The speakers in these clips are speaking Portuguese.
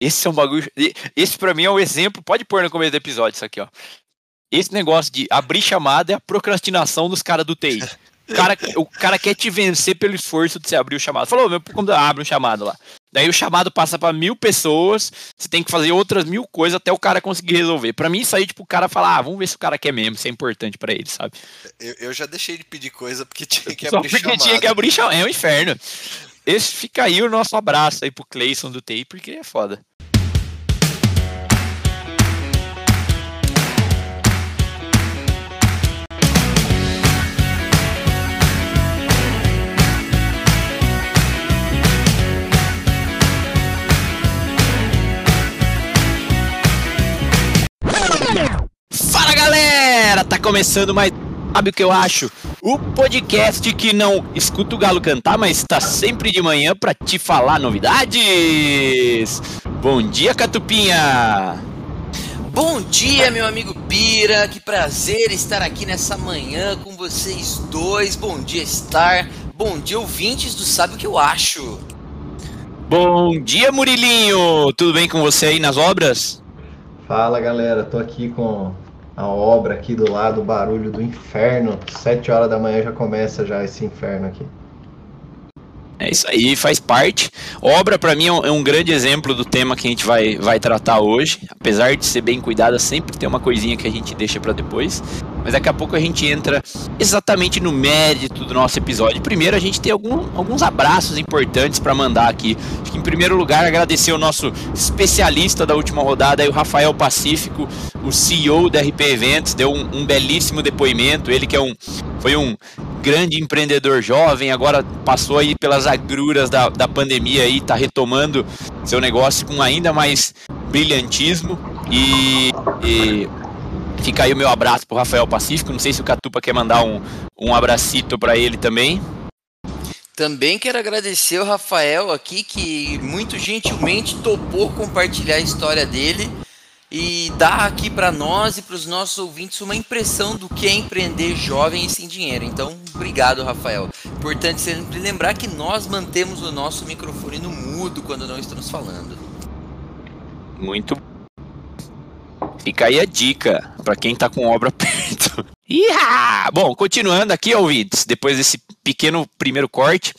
Esse é um bagulho. Esse para mim é um exemplo. Pode pôr no começo do episódio isso aqui, ó. Esse negócio de abrir chamada é a procrastinação dos caras do TI. O cara, o cara quer te vencer pelo esforço de você abrir o chamado. Falou, meu computador abre um chamado lá. Daí o chamado passa para mil pessoas, você tem que fazer outras mil coisas até o cara conseguir resolver. Para mim, isso aí, tipo, o cara fala, ah, vamos ver se o cara quer mesmo, isso é importante para ele, sabe? Eu, eu, já deixei de pedir coisa porque tinha que Só abrir porque chamada. tinha que abrir chamada. É um inferno. Esse fica aí o nosso abraço aí pro Cleison do TI, porque é foda. Começando mais Sabe o que eu acho? O podcast que não escuta o galo cantar, mas está sempre de manhã para te falar novidades. Bom dia, Catupinha. Bom dia, meu amigo Pira. Que prazer estar aqui nessa manhã com vocês dois. Bom dia, Star. Bom dia, ouvintes do Sabe o que eu acho. Bom dia, Murilinho. Tudo bem com você aí nas obras? Fala, galera. Tô aqui com a obra aqui do lado, o barulho do inferno. Sete horas da manhã já começa já esse inferno aqui. É isso aí, faz parte. Obra, para mim, é, é um grande exemplo do tema que a gente vai, vai tratar hoje. Apesar de ser bem cuidada, sempre tem uma coisinha que a gente deixa para depois. Mas daqui a pouco a gente entra exatamente no mérito do nosso episódio. Primeiro, a gente tem algum, alguns abraços importantes para mandar aqui. Acho que, em primeiro lugar, agradecer o nosso especialista da última rodada, o Rafael Pacífico, o CEO da RP Eventos, deu um, um belíssimo depoimento. Ele que é um, foi um grande empreendedor jovem, agora passou aí pelas agruras da, da pandemia e está retomando seu negócio com ainda mais brilhantismo. E, e fica aí o meu abraço pro Rafael Pacífico, não sei se o Catupa quer mandar um, um abracito para ele também. Também quero agradecer o Rafael aqui que muito gentilmente topou compartilhar a história dele e dar aqui para nós e para os nossos ouvintes uma impressão do que é empreender jovem e sem dinheiro. Então, obrigado, Rafael. Importante sempre lembrar que nós mantemos o nosso microfone no mudo quando não estamos falando. Muito Fica aí a dica para quem está com obra perto. Iha! Bom, continuando aqui, ouvintes, depois desse pequeno primeiro corte,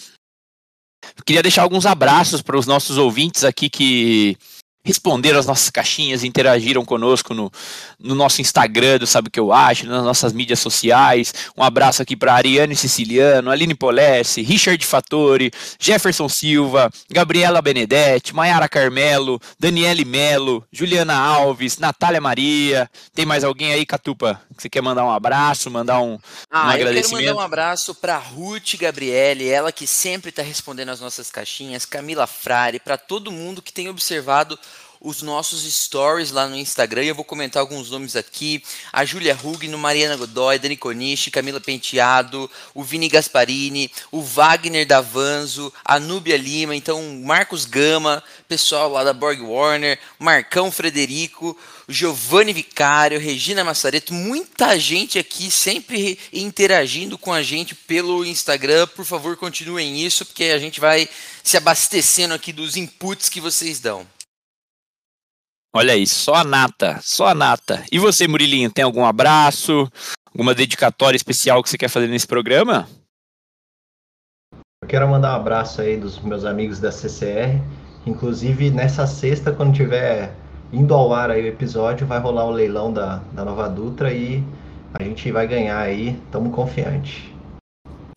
queria deixar alguns abraços para os nossos ouvintes aqui que responderam as nossas caixinhas, interagiram conosco no, no nosso Instagram do Sabe o que eu acho, nas nossas mídias sociais. Um abraço aqui para Ariane Siciliano, Aline Polesse, Richard Fattori, Jefferson Silva, Gabriela Benedetti, Maiara Carmelo, Daniele Melo, Juliana Alves, Natália Maria. Tem mais alguém aí, Catupa, você quer mandar um abraço, mandar um, ah, um agradecimento? Eu quero mandar um abraço para Ruth Gabriele, ela que sempre está respondendo as nossas caixinhas, Camila Frari, para todo mundo que tem observado os nossos stories lá no Instagram. Eu vou comentar alguns nomes aqui: a Júlia Rugno, Mariana Godoy, Dani Coniche, Camila Penteado, o Vini Gasparini, o Wagner Davanzo, a Núbia Lima, então Marcos Gama, pessoal lá da Borg Warner, Marcão Frederico, Giovanni Vicário, Regina Massareto, muita gente aqui sempre interagindo com a gente pelo Instagram. Por favor, continuem isso, porque a gente vai se abastecendo aqui dos inputs que vocês dão. Olha aí, só a nata, só a nata. E você, Murilinho, tem algum abraço, alguma dedicatória especial que você quer fazer nesse programa? Eu quero mandar um abraço aí dos meus amigos da CCR. Inclusive, nessa sexta, quando tiver indo ao ar aí o episódio, vai rolar o leilão da, da Nova Dutra e a gente vai ganhar aí, estamos confiantes.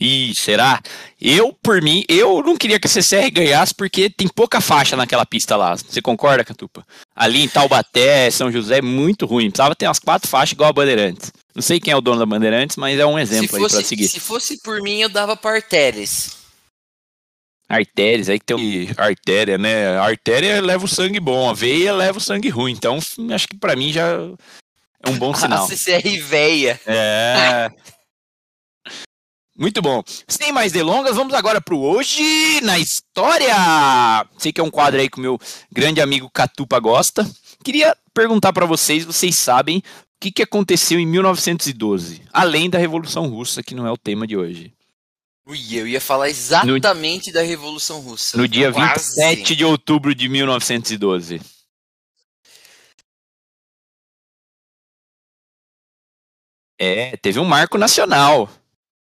Ih, será? Eu, por mim, eu não queria que a CCR ganhasse porque tem pouca faixa naquela pista lá. Você concorda, Catupa? Ali em Taubaté, São José, é muito ruim. Precisava ter umas quatro faixas igual a Bandeirantes. Não sei quem é o dono da Bandeirantes, mas é um exemplo se fosse, aí pra seguir. Se fosse por mim, eu dava pra Artéries. Artérias, aí que tem artéria, né? A artéria leva o sangue bom, a veia leva o sangue ruim. Então, acho que para mim já é um bom sinal. A CCR veia. É. Muito bom. Sem mais delongas, vamos agora para o Hoje na História. Sei que é um quadro aí que o meu grande amigo Catupa gosta. Queria perguntar para vocês, vocês sabem o que, que aconteceu em 1912, além da Revolução Russa, que não é o tema de hoje. Ui, eu ia falar exatamente no, da Revolução Russa. No dia Quase. 27 de outubro de 1912. É, teve um marco nacional.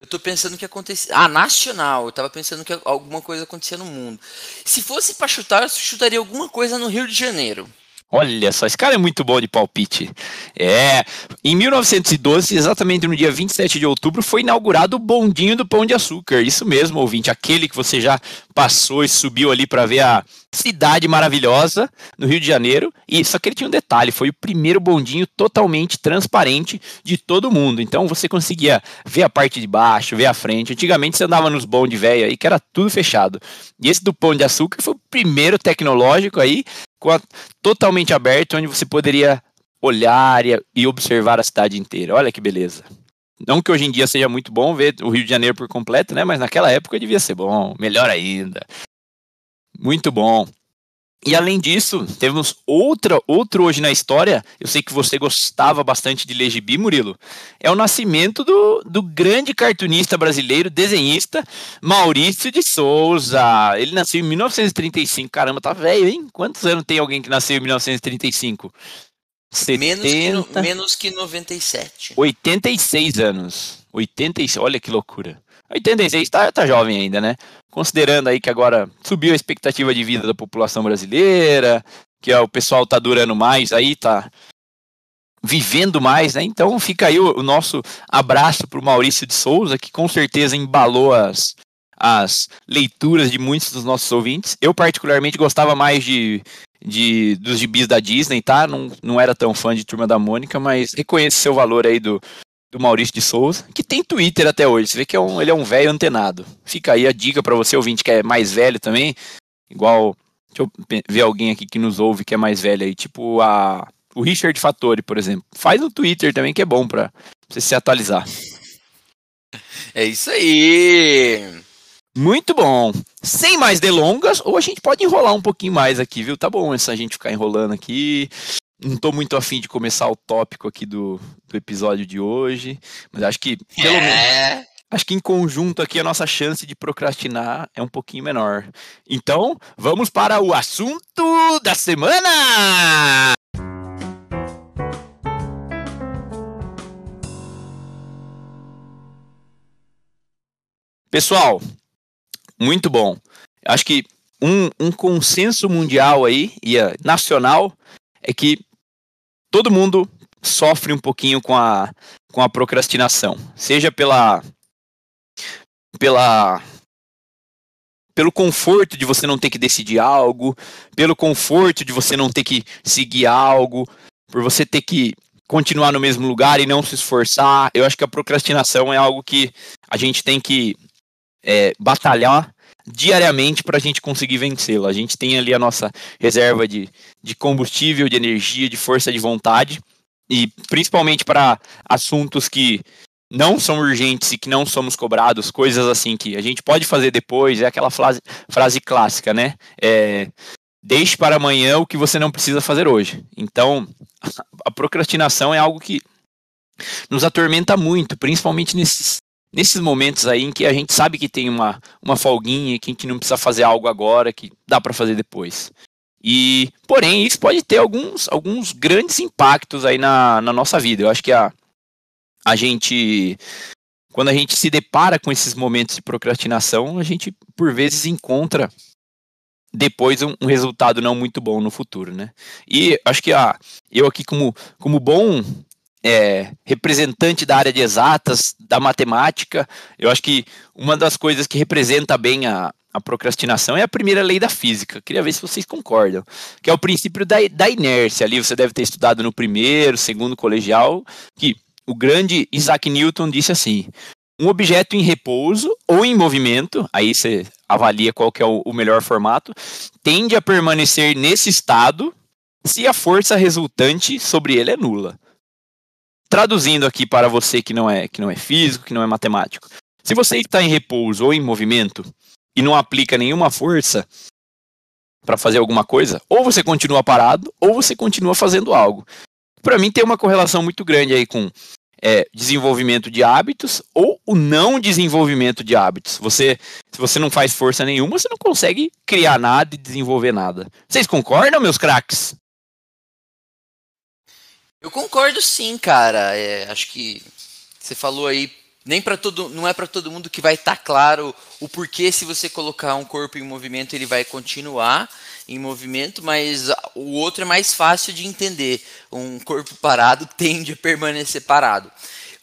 Eu tô pensando que acontecia. Ah, nacional. Eu tava pensando que alguma coisa acontecia no mundo. Se fosse para chutar, eu chutaria alguma coisa no Rio de Janeiro. Olha só, esse cara é muito bom de palpite. É, em 1912, exatamente no dia 27 de outubro, foi inaugurado o bondinho do Pão de Açúcar. Isso mesmo, ouvinte, aquele que você já passou e subiu ali para ver a cidade maravilhosa no Rio de Janeiro. E só que ele tinha um detalhe, foi o primeiro bondinho totalmente transparente de todo mundo. Então você conseguia ver a parte de baixo, ver a frente. Antigamente você andava nos bondes velho aí que era tudo fechado. E esse do Pão de Açúcar foi o primeiro tecnológico aí a, totalmente aberto, onde você poderia olhar e observar a cidade inteira. Olha que beleza. Não que hoje em dia seja muito bom ver o Rio de Janeiro por completo, né? Mas naquela época devia ser bom, melhor ainda. Muito bom. E além disso, temos outra, outro hoje na história. Eu sei que você gostava bastante de ler gibi, Murilo. É o nascimento do, do grande cartunista brasileiro, desenhista, Maurício de Souza. Ele nasceu em 1935. Caramba, tá velho, hein? Quantos anos tem alguém que nasceu em 1935? 70... Menos, que no, menos que 97. 86 anos. 86, olha que loucura. 86 tá, tá jovem ainda, né? Considerando aí que agora subiu a expectativa de vida da população brasileira, que ó, o pessoal tá durando mais aí, tá vivendo mais, né? Então fica aí o, o nosso abraço pro Maurício de Souza, que com certeza embalou as, as leituras de muitos dos nossos ouvintes. Eu particularmente gostava mais de, de dos gibis da Disney, tá? Não, não era tão fã de Turma da Mônica, mas reconheço seu valor aí do, do Maurício de Souza, que tem Twitter até hoje. Você vê que é um, ele é um velho antenado. Fica aí a dica para você, ouvinte, que é mais velho também. Igual, deixa eu ver alguém aqui que nos ouve que é mais velho aí, tipo a, o Richard Fattori, por exemplo. Faz no Twitter também, que é bom para você se atualizar. É isso aí! Muito bom. Sem mais delongas, ou a gente pode enrolar um pouquinho mais aqui, viu? Tá bom essa gente ficar enrolando aqui não estou muito afim de começar o tópico aqui do, do episódio de hoje, mas acho que pelo é. menos acho que em conjunto aqui a nossa chance de procrastinar é um pouquinho menor. Então, vamos para o assunto da semana! Pessoal, muito bom. Acho que um, um consenso mundial aí, e nacional, é que todo mundo sofre um pouquinho com a, com a procrastinação, seja pela pela pelo conforto de você não ter que decidir algo, pelo conforto de você não ter que seguir algo, por você ter que continuar no mesmo lugar e não se esforçar. Eu acho que a procrastinação é algo que a gente tem que é, batalhar diariamente para a gente conseguir vencê-la. A gente tem ali a nossa reserva de, de combustível, de energia, de força de vontade, e principalmente para assuntos que não são urgentes e que não somos cobrados, coisas assim que a gente pode fazer depois, é aquela frase, frase clássica, né? É, deixe para amanhã o que você não precisa fazer hoje. Então, a procrastinação é algo que nos atormenta muito, principalmente nesses nesses momentos aí em que a gente sabe que tem uma, uma folguinha, que a gente não precisa fazer algo agora, que dá para fazer depois. E, porém, isso pode ter alguns, alguns grandes impactos aí na, na nossa vida. Eu acho que a, a gente, quando a gente se depara com esses momentos de procrastinação, a gente, por vezes, encontra depois um, um resultado não muito bom no futuro, né? E acho que a, eu aqui, como, como bom é, representante da área de exatas, da matemática, eu acho que uma das coisas que representa bem a, a procrastinação é a primeira lei da física. Queria ver se vocês concordam. Que é o princípio da, da inércia. Ali você deve ter estudado no primeiro, segundo colegial, que o grande Isaac Newton disse assim: um objeto em repouso ou em movimento, aí você avalia qual que é o, o melhor formato, tende a permanecer nesse estado se a força resultante sobre ele é nula traduzindo aqui para você que não é que não é físico, que não é matemático. Se você está em repouso ou em movimento e não aplica nenhuma força para fazer alguma coisa, ou você continua parado, ou você continua fazendo algo. Para mim tem uma correlação muito grande aí com é desenvolvimento de hábitos ou o não desenvolvimento de hábitos. Você, se você não faz força nenhuma, você não consegue criar nada e desenvolver nada. Vocês concordam, meus craques? Eu concordo sim, cara. É, acho que você falou aí, nem para todo, não é para todo mundo que vai estar tá claro o porquê se você colocar um corpo em movimento ele vai continuar em movimento, mas o outro é mais fácil de entender. Um corpo parado tende a permanecer parado.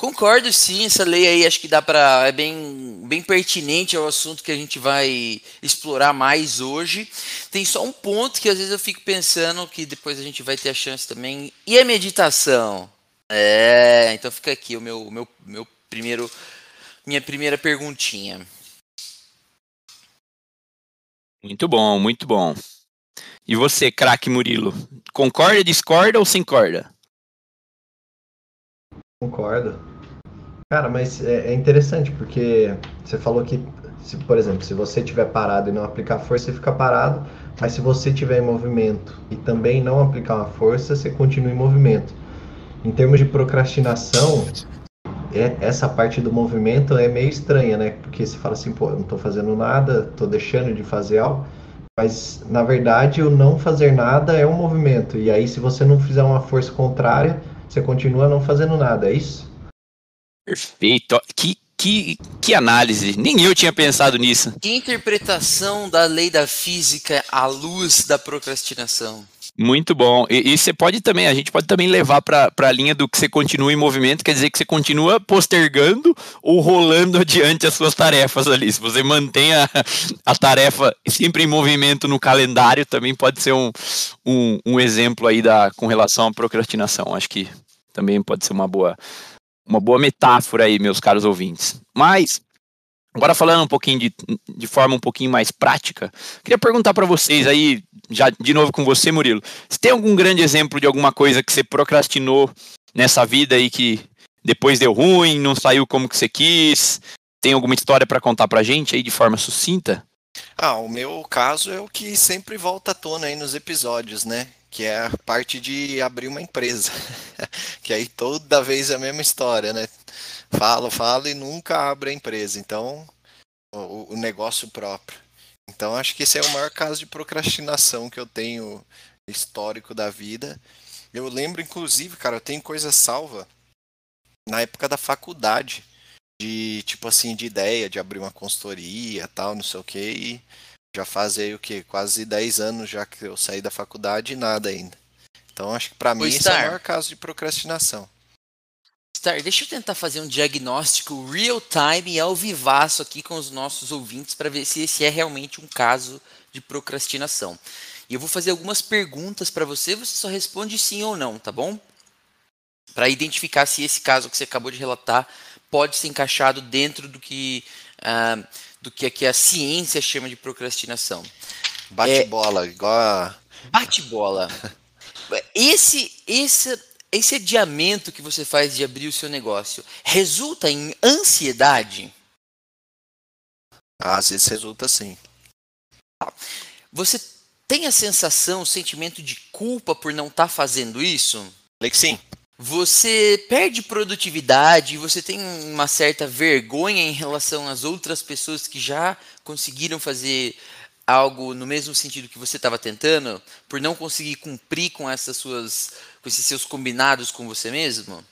Concordo sim, essa lei aí acho que dá para é bem, bem pertinente ao assunto que a gente vai explorar mais hoje. Tem só um ponto que às vezes eu fico pensando que depois a gente vai ter a chance também. E a meditação? É, então fica aqui o meu, meu, meu primeiro minha primeira perguntinha. Muito bom, muito bom. E você, craque Murilo, concorda, discorda ou sem corda? Concordo. Cara, mas é, é, interessante porque você falou que, se, por exemplo, se você estiver parado e não aplicar força, você fica parado, mas se você estiver em movimento e também não aplicar uma força, você continua em movimento. Em termos de procrastinação, é, essa parte do movimento é meio estranha, né? Porque você fala assim, pô, eu não estou fazendo nada, estou deixando de fazer algo. Mas, na verdade, o não fazer nada é um movimento. E aí, se você não fizer uma força contrária, você continua não fazendo nada, é isso? Perfeito. Que, que, que análise. Nem eu tinha pensado nisso. Que interpretação da lei da física à luz da procrastinação. Muito bom. E, e, você pode também, a gente pode também levar para a linha do que você continua em movimento, quer dizer que você continua postergando ou rolando adiante as suas tarefas ali. Se você mantém a, a tarefa sempre em movimento no calendário, também pode ser um, um, um exemplo aí da, com relação à procrastinação. Acho que também pode ser uma boa, uma boa metáfora aí, meus caros ouvintes. Mas Agora falando um pouquinho de, de forma um pouquinho mais prática, queria perguntar para vocês aí, já de novo com você, Murilo, se tem algum grande exemplo de alguma coisa que você procrastinou nessa vida aí que depois deu ruim, não saiu como que você quis? Tem alguma história para contar pra gente aí de forma sucinta? Ah, o meu caso é o que sempre volta à tona aí nos episódios, né? Que é a parte de abrir uma empresa. que aí toda vez é a mesma história, né? falo, falo e nunca abre a empresa. Então, o, o, negócio próprio. Então, acho que esse é o maior caso de procrastinação que eu tenho histórico da vida. Eu lembro, inclusive, cara, eu tenho coisa salva na época da faculdade. De, tipo assim, de ideia de abrir uma consultoria tal, não sei o que. E já faz aí o que? Quase 10 anos já que eu saí da faculdade e nada ainda. Então, acho que para mim esse é o maior caso de procrastinação. Star, deixa eu tentar fazer um diagnóstico real time e ao vivaço aqui com os nossos ouvintes para ver se esse é realmente um caso de procrastinação. E eu vou fazer algumas perguntas para você, você só responde sim ou não, tá bom? Para identificar se esse caso que você acabou de relatar pode ser encaixado dentro do que, uh, do que aqui a ciência chama de procrastinação. Bate é, bola, igual a... Bate bola. Esse, esse esse adiamento que você faz de abrir o seu negócio resulta em ansiedade? Às vezes resulta sim. Você tem a sensação, o sentimento de culpa por não estar tá fazendo isso? Falei que sim. Você perde produtividade, você tem uma certa vergonha em relação às outras pessoas que já conseguiram fazer algo no mesmo sentido que você estava tentando, por não conseguir cumprir com essas suas com esses seus combinados com você mesmo?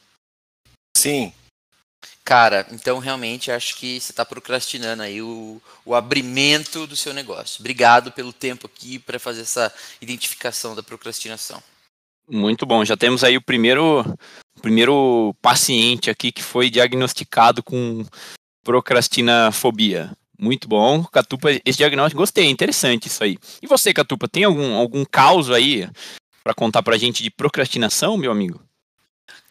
Sim. Cara, então realmente acho que você está procrastinando aí o, o abrimento do seu negócio. Obrigado pelo tempo aqui para fazer essa identificação da procrastinação. Muito bom, já temos aí o primeiro, primeiro paciente aqui que foi diagnosticado com procrastinafobia. Muito bom, Catupa, esse diagnóstico gostei, interessante isso aí. E você, Catupa, tem algum, algum caos aí para contar pra gente de procrastinação, meu amigo?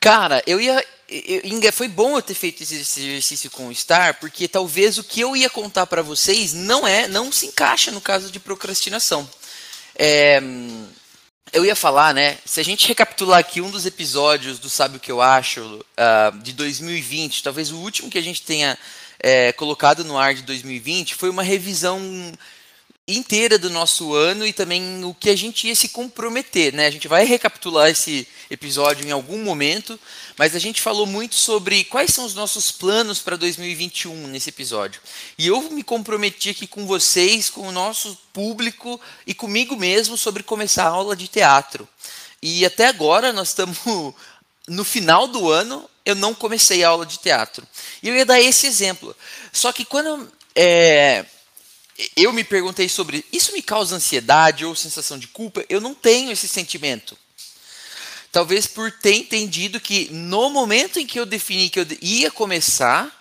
Cara, eu ia. Eu, foi bom eu ter feito esse exercício com o Star, porque talvez o que eu ia contar para vocês não é, não se encaixa no caso de procrastinação. É, eu ia falar, né? Se a gente recapitular aqui um dos episódios do Sabe o que eu acho uh, de 2020, talvez o último que a gente tenha é, colocado no ar de 2020, foi uma revisão inteira do nosso ano e também o que a gente ia se comprometer, né? A gente vai recapitular esse episódio em algum momento, mas a gente falou muito sobre quais são os nossos planos para 2021 nesse episódio. E eu me comprometi aqui com vocês, com o nosso público e comigo mesmo sobre começar a aula de teatro. E até agora nós estamos no final do ano, eu não comecei a aula de teatro. E eu ia dar esse exemplo. Só que quando é, eu me perguntei sobre isso me causa ansiedade ou sensação de culpa, eu não tenho esse sentimento. Talvez por ter entendido que no momento em que eu defini que eu ia começar,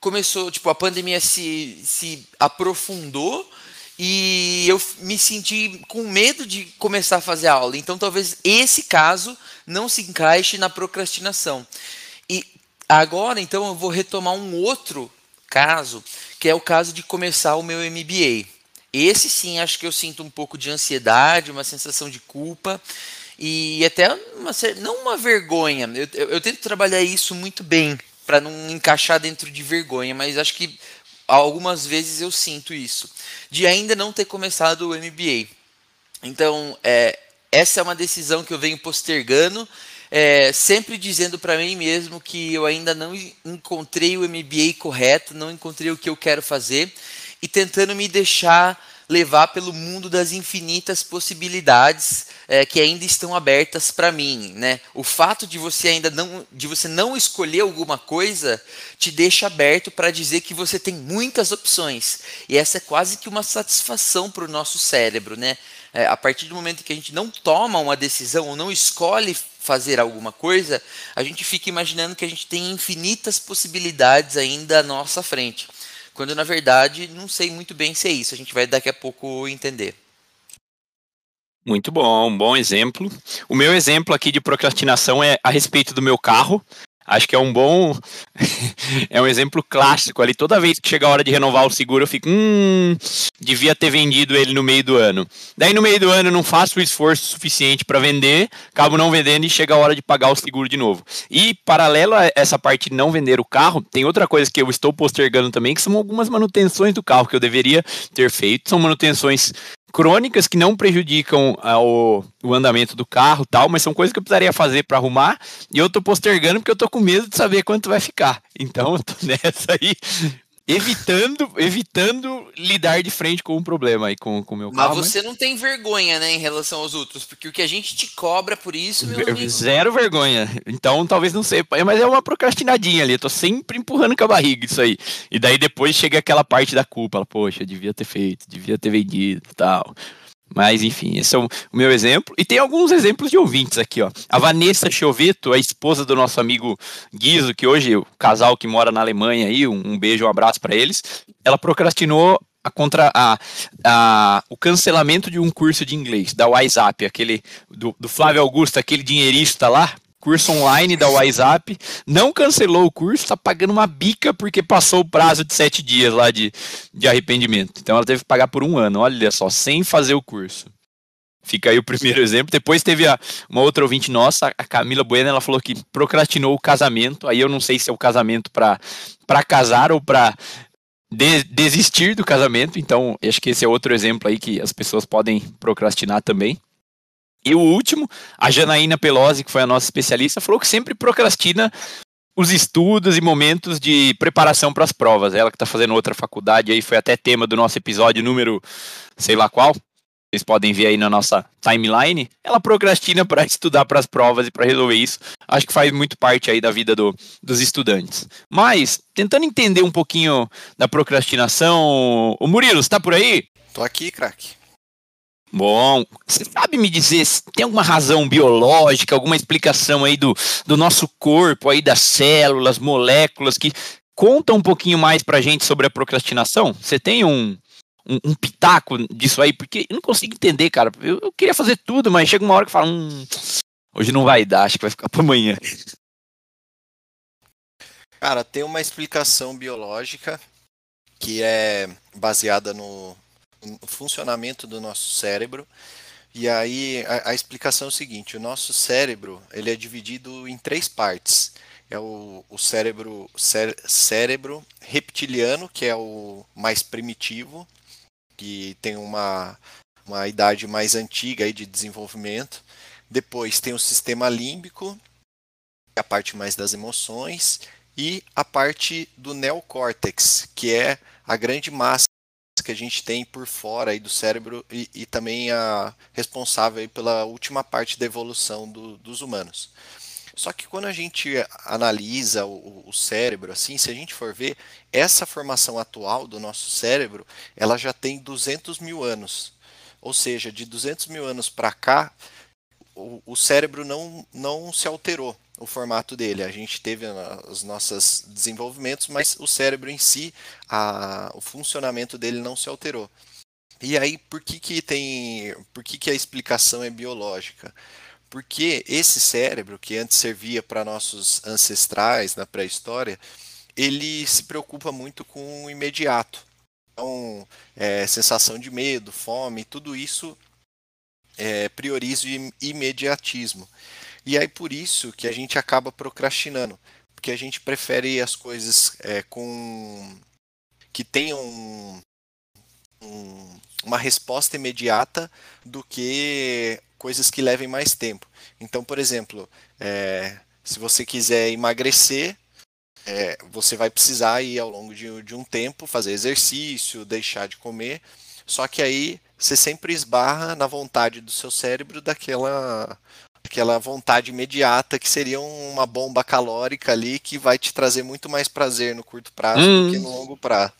começou, tipo, a pandemia se, se aprofundou e eu me senti com medo de começar a fazer a aula. Então, talvez esse caso não se encaixe na procrastinação. E agora, então, eu vou retomar um outro caso, que é o caso de começar o meu MBA. Esse sim, acho que eu sinto um pouco de ansiedade, uma sensação de culpa e até uma, não uma vergonha. Eu, eu, eu tento trabalhar isso muito bem para não encaixar dentro de vergonha, mas acho que algumas vezes eu sinto isso de ainda não ter começado o MBA. Então, é, essa é uma decisão que eu venho postergando é, sempre dizendo para mim mesmo que eu ainda não encontrei o MBA correto, não encontrei o que eu quero fazer e tentando me deixar levar pelo mundo das infinitas possibilidades é, que ainda estão abertas para mim, né? O fato de você ainda não de você não escolher alguma coisa te deixa aberto para dizer que você tem muitas opções e essa é quase que uma satisfação para o nosso cérebro, né? É, a partir do momento que a gente não toma uma decisão ou não escolhe fazer alguma coisa, a gente fica imaginando que a gente tem infinitas possibilidades ainda à nossa frente. Quando na verdade não sei muito bem se é isso. A gente vai daqui a pouco entender. Muito bom, um bom exemplo. O meu exemplo aqui de procrastinação é a respeito do meu carro. Acho que é um bom. é um exemplo clássico ali. Toda vez que chega a hora de renovar o seguro, eu fico. Hum, devia ter vendido ele no meio do ano. Daí no meio do ano eu não faço o esforço suficiente para vender, acabo não vendendo e chega a hora de pagar o seguro de novo. E paralelo a essa parte de não vender o carro, tem outra coisa que eu estou postergando também, que são algumas manutenções do carro que eu deveria ter feito. São manutenções crônicas que não prejudicam ah, o, o, andamento do carro tal, mas são coisas que eu precisaria fazer para arrumar e eu tô postergando porque eu tô com medo de saber quanto vai ficar. Então eu tô nessa aí evitando, evitando lidar de frente com o um problema aí com o meu carro. Mas você mas... não tem vergonha, né, em relação aos outros, porque o que a gente te cobra por isso, meu amigo... Zero vergonha. Então talvez não seja, mas é uma procrastinadinha ali, eu tô sempre empurrando com a barriga isso aí. E daí depois chega aquela parte da culpa, poxa, devia ter feito, devia ter vendido, tal. Mas, enfim, esse é o, meu exemplo. E tem alguns exemplos de ouvintes aqui, ó. A Vanessa Choveto, a esposa do nosso amigo Guizo, que hoje o casal que mora na Alemanha aí, um, um beijo, um abraço para eles. Ela procrastinou a contra a, a, o cancelamento de um curso de inglês da WhatsApp, aquele do, do Flávio Augusto, aquele dinheirista lá, curso online da WhatsApp, não cancelou o curso, está pagando uma bica porque passou o prazo de sete dias lá de, de arrependimento. Então ela teve que pagar por um ano, olha só, sem fazer o curso. Fica aí o primeiro exemplo. Depois teve a, uma outra ouvinte nossa, a Camila Bueno, ela falou que procrastinou o casamento. Aí eu não sei se é o casamento para casar ou para de, desistir do casamento. Então, acho que esse é outro exemplo aí que as pessoas podem procrastinar também. E o último, a Janaína Pelosi, que foi a nossa especialista, falou que sempre procrastina os estudos e momentos de preparação para as provas. Ela que está fazendo outra faculdade aí, foi até tema do nosso episódio número sei lá qual. Vocês podem ver aí na nossa timeline. Ela procrastina para estudar para as provas e para resolver isso. Acho que faz muito parte aí da vida do, dos estudantes. Mas, tentando entender um pouquinho da procrastinação. O Murilo, está por aí? Tô aqui, craque. Bom, você sabe me dizer se tem alguma razão biológica, alguma explicação aí do, do nosso corpo, aí das células, moléculas, que conta um pouquinho mais pra gente sobre a procrastinação? Você tem um, um, um pitaco disso aí? Porque eu não consigo entender, cara. Eu, eu, queria fazer tudo, mas chega uma hora que fala, hum, hoje não vai dar, acho que vai ficar pra amanhã. Cara, tem uma explicação biológica que é baseada no, funcionamento do nosso cérebro. E aí a, a, explicação é o seguinte: o nosso cérebro ele é dividido em três partes. É o, o cérebro, cé, cérebro reptiliano, que é o mais primitivo. que tem uma, uma idade mais antiga aí de desenvolvimento. Depois tem o sistema límbico, é a parte mais das emoções, e a parte do neocórtex, que é a grande massa que a gente tem por fora aí do cérebro e, e também a responsável aí pela última parte da evolução do, dos humanos. Só que quando a gente analisa o, o, cérebro, assim, se a gente for ver, essa formação atual do nosso cérebro, ela já tem 200 mil anos. Ou seja, de 200 mil anos para cá, o, o, cérebro não, não se alterou, o formato dele. A gente teve os nossos desenvolvimentos, mas o cérebro em si, a, o funcionamento dele não se alterou. E aí, por que, que tem. Por que, que a explicação é biológica? Porque esse cérebro, que antes servia para nossos ancestrais na pré-história, ele se preocupa muito com o imediato. Então, é, sensação de medo, fome, tudo isso é, prioriza o imediatismo. E aí por isso que a gente acaba procrastinando, porque a gente prefere as coisas é, com que tenham um, um, uma resposta imediata do que coisas que levem mais tempo. Então, por exemplo, é, se você quiser emagrecer, é, você vai precisar ir ao longo de, de, um tempo fazer exercício, deixar de comer. Só que aí você sempre esbarra na vontade do seu cérebro daquela aquela vontade imediata que seria uma bomba calórica ali que vai te trazer muito mais prazer no curto prazo hum. do que no longo prazo.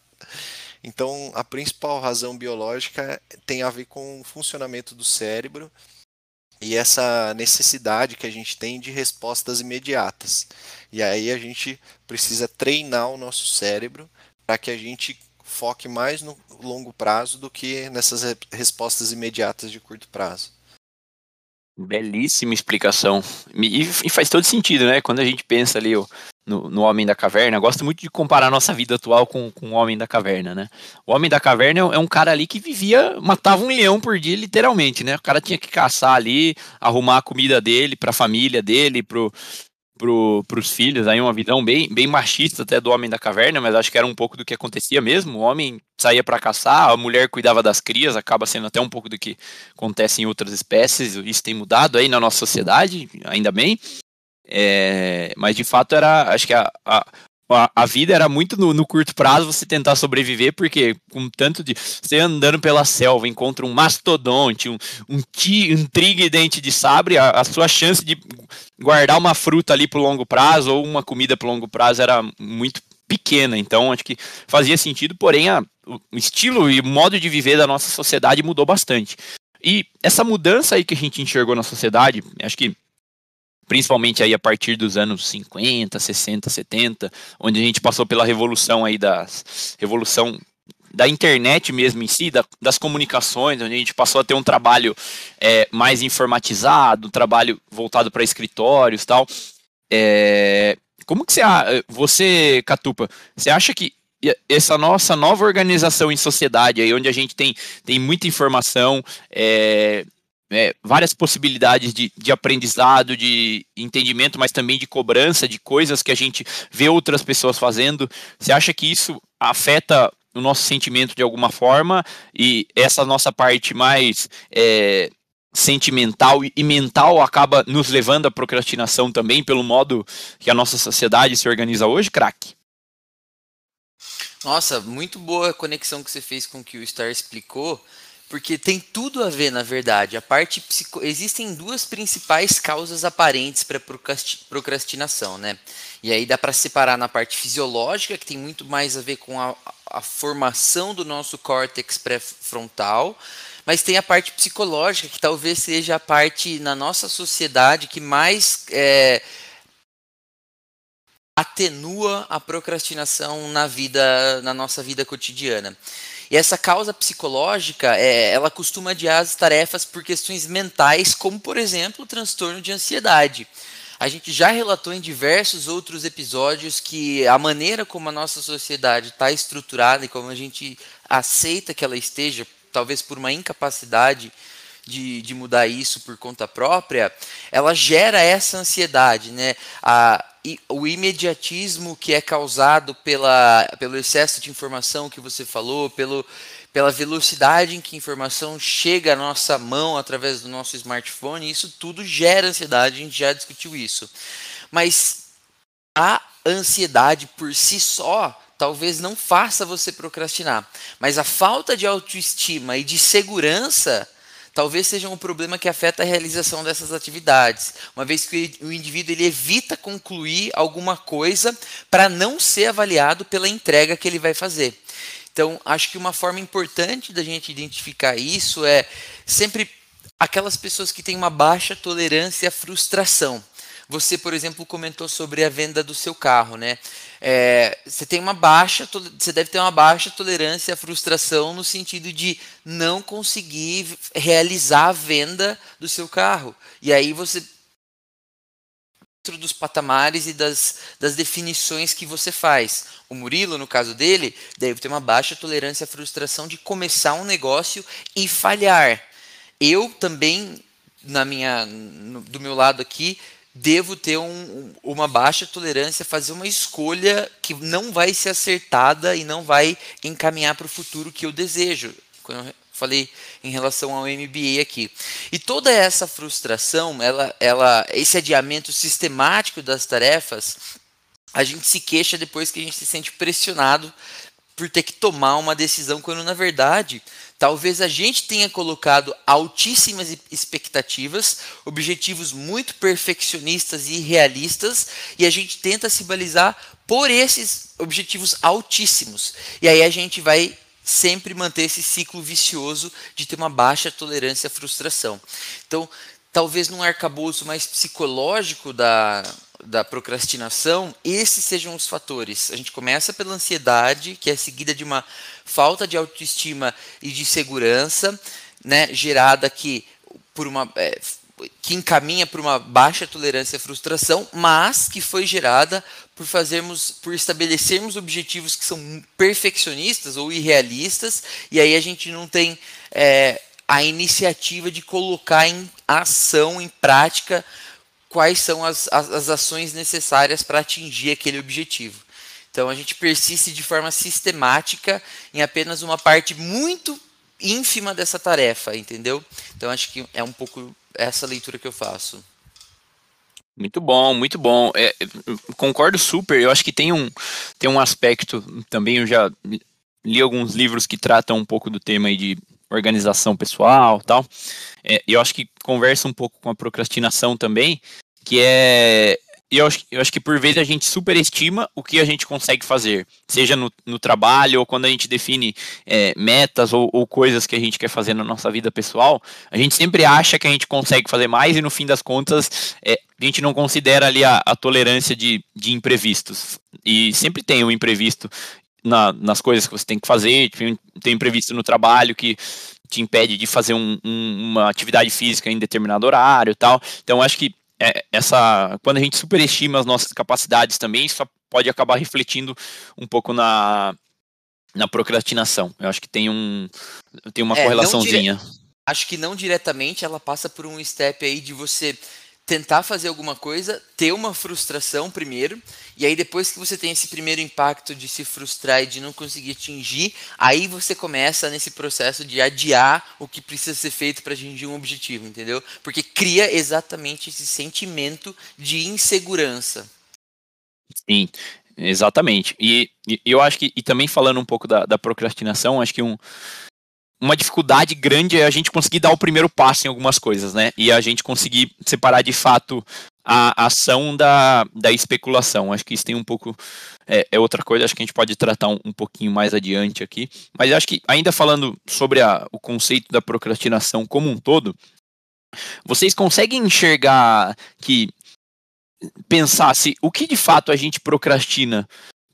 Então, a principal razão biológica tem a ver com o funcionamento do cérebro e essa necessidade que a gente tem de respostas imediatas. E aí a gente precisa treinar o nosso cérebro para que a gente foque mais no longo prazo do que nessas respostas imediatas de curto prazo. Belíssima explicação. E, faz todo sentido, né? Quando a gente pensa ali no, no Homem da Caverna, gosto muito de comparar nossa vida atual com, com o Homem da Caverna, né? O Homem da Caverna é um cara ali que vivia, matava um leão por dia, literalmente, né? O cara tinha que caçar ali, arrumar a comida dele, para a família dele, pro, para os filhos, aí uma visão bem, bem machista até do homem da caverna, mas acho que era um pouco do que acontecia mesmo. O homem saía para caçar, a mulher cuidava das crias, acaba sendo até um pouco do que acontece em outras espécies. Isso tem mudado aí na nossa sociedade, ainda bem. É, mas de fato era, acho que a, a, a, a vida era muito no, no, curto prazo você tentar sobreviver, porque com tanto de. Você andando pela selva, encontra um mastodonte, um, um, ti, um dente de sabre, a, a, sua chance de guardar uma fruta ali pro longo prazo ou uma comida pro longo prazo era muito pequena. Então, acho que fazia sentido, porém, a, o estilo e o modo de viver da nossa sociedade mudou bastante. E essa mudança aí que a gente enxergou na sociedade, acho que principalmente aí a partir dos anos 50, 60, 70, onde a gente passou pela revolução aí da revolução da internet mesmo em si, da, das comunicações, onde a gente passou a ter um trabalho é, mais informatizado, um trabalho voltado para escritórios tal. É, como que você, você, Catupa, você acha que essa nossa nova organização em sociedade, aí onde a gente tem, tem muita informação, é, é, várias possibilidades de, de aprendizado, de entendimento, mas também de cobrança de coisas que a gente vê outras pessoas fazendo. Você acha que isso afeta o nosso sentimento de alguma forma e essa nossa parte mais é, sentimental e mental acaba nos levando à procrastinação também pelo modo que a nossa sociedade se organiza hoje, craque? Nossa, muito boa a conexão que você fez com o que o Star explicou. Porque tem tudo a ver, na verdade. A parte psico... Existem duas principais causas aparentes para procrastinação, né? E aí dá para separar na parte fisiológica, que tem muito mais a ver com a, a formação do nosso córtex pré-frontal, mas tem a parte psicológica, que talvez seja a parte na nossa sociedade que mais é, atenua a procrastinação na vida, na nossa vida cotidiana. E essa causa psicológica, é, ela costuma adiar as tarefas por questões mentais, como por exemplo o transtorno de ansiedade. A gente já relatou em diversos outros episódios que a maneira como a nossa sociedade está estruturada e como a gente aceita que ela esteja, talvez por uma incapacidade de, de mudar isso por conta própria, ela gera essa ansiedade, né? A, o imediatismo que é causado pela, pelo excesso de informação que você falou, pelo, pela velocidade em que informação chega à nossa mão através do nosso smartphone, isso tudo gera ansiedade, a gente já discutiu isso. Mas a ansiedade por si só talvez não faça você procrastinar, mas a falta de autoestima e de segurança talvez seja um problema que afeta a realização dessas atividades, uma vez que o indivíduo ele evita concluir alguma coisa para não ser avaliado pela entrega que ele vai fazer. Então, acho que uma forma importante da gente identificar isso é sempre aquelas pessoas que têm uma baixa tolerância à frustração. Você, por exemplo, comentou sobre a venda do seu carro, né? É, você tem uma baixa, você deve ter uma baixa tolerância à frustração no sentido de não conseguir realizar a venda do seu carro. E aí você dentro dos patamares e das, das definições que você faz. O Murilo, no caso dele, deve ter uma baixa tolerância à frustração de começar um negócio e falhar. Eu também, na minha, no, do meu lado aqui, devo ter um, uma baixa tolerância, fazer uma escolha que não vai ser acertada e não vai encaminhar para o futuro que eu desejo. Quando eu falei em relação ao MBA aqui. E toda essa frustração, ela, ela, esse adiamento sistemático das tarefas, a gente se queixa depois que a gente se sente pressionado por ter que tomar uma decisão, quando na verdade talvez a gente tenha colocado altíssimas expectativas, objetivos muito perfeccionistas e realistas, e a gente tenta se balizar por esses objetivos altíssimos. E aí a gente vai sempre manter esse ciclo vicioso de ter uma baixa tolerância à frustração. Então, talvez num arcabouço mais psicológico da, da procrastinação, esses sejam os fatores. A gente começa pela ansiedade, que é seguida de uma falta de autoestima e de segurança, né, gerada aqui por uma é, que encaminha para uma baixa tolerância à frustração, mas que foi gerada por fazermos, por estabelecermos objetivos que são perfeccionistas ou irrealistas, e aí a gente não tem é, a iniciativa de colocar em ação, em prática, quais são as, as, as ações necessárias para atingir aquele objetivo. Então a gente persiste de forma sistemática em apenas uma parte muito ínfima dessa tarefa, entendeu? Então acho que é um pouco essa leitura que eu faço. Muito bom, muito bom. É, concordo super. Eu acho que tem um, tem um aspecto também. Eu já li alguns livros que tratam um pouco do tema de organização pessoal tal. É, eu acho que conversa um pouco com a procrastinação também, que é eu acho, eu acho que por vezes a gente superestima o que a gente consegue fazer, seja no, no trabalho ou quando a gente define é, metas ou, ou, coisas que a gente quer fazer na nossa vida pessoal, a gente sempre acha que a gente consegue fazer mais e no fim das contas é, a gente não considera ali a, a tolerância de, de imprevistos. E sempre tem um imprevisto na, nas coisas que você tem que fazer, tem, tem imprevisto no trabalho que te impede de fazer um, um, uma atividade física em determinado horário tal. Então acho que é, essa quando a gente superestima as nossas capacidades também, isso pode acabar refletindo um pouco na, na procrastinação. Eu acho que tem um tem uma é, correlaçãozinha. Dire... Acho que não diretamente ela passa por um step aí de você tentar fazer alguma coisa, ter uma frustração primeiro, e aí depois que você tem esse primeiro impacto de se frustrar e de não conseguir atingir, aí você começa nesse processo de adiar o que precisa ser feito para atingir um objetivo, entendeu? Porque cria exatamente esse sentimento de insegurança. Sim, exatamente. E, e eu acho que, e também falando um pouco da, da procrastinação, acho que um, uma dificuldade grande é a gente conseguir dar o primeiro passo em algumas coisas, né? E a gente conseguir separar de fato a ação da, da especulação. Acho que isso tem um pouco. É, é outra coisa, acho que a gente pode tratar um, um, pouquinho mais adiante aqui. Mas acho que, ainda falando sobre a, o conceito da procrastinação como um todo, vocês conseguem enxergar que. Pensar se o que de fato a gente procrastina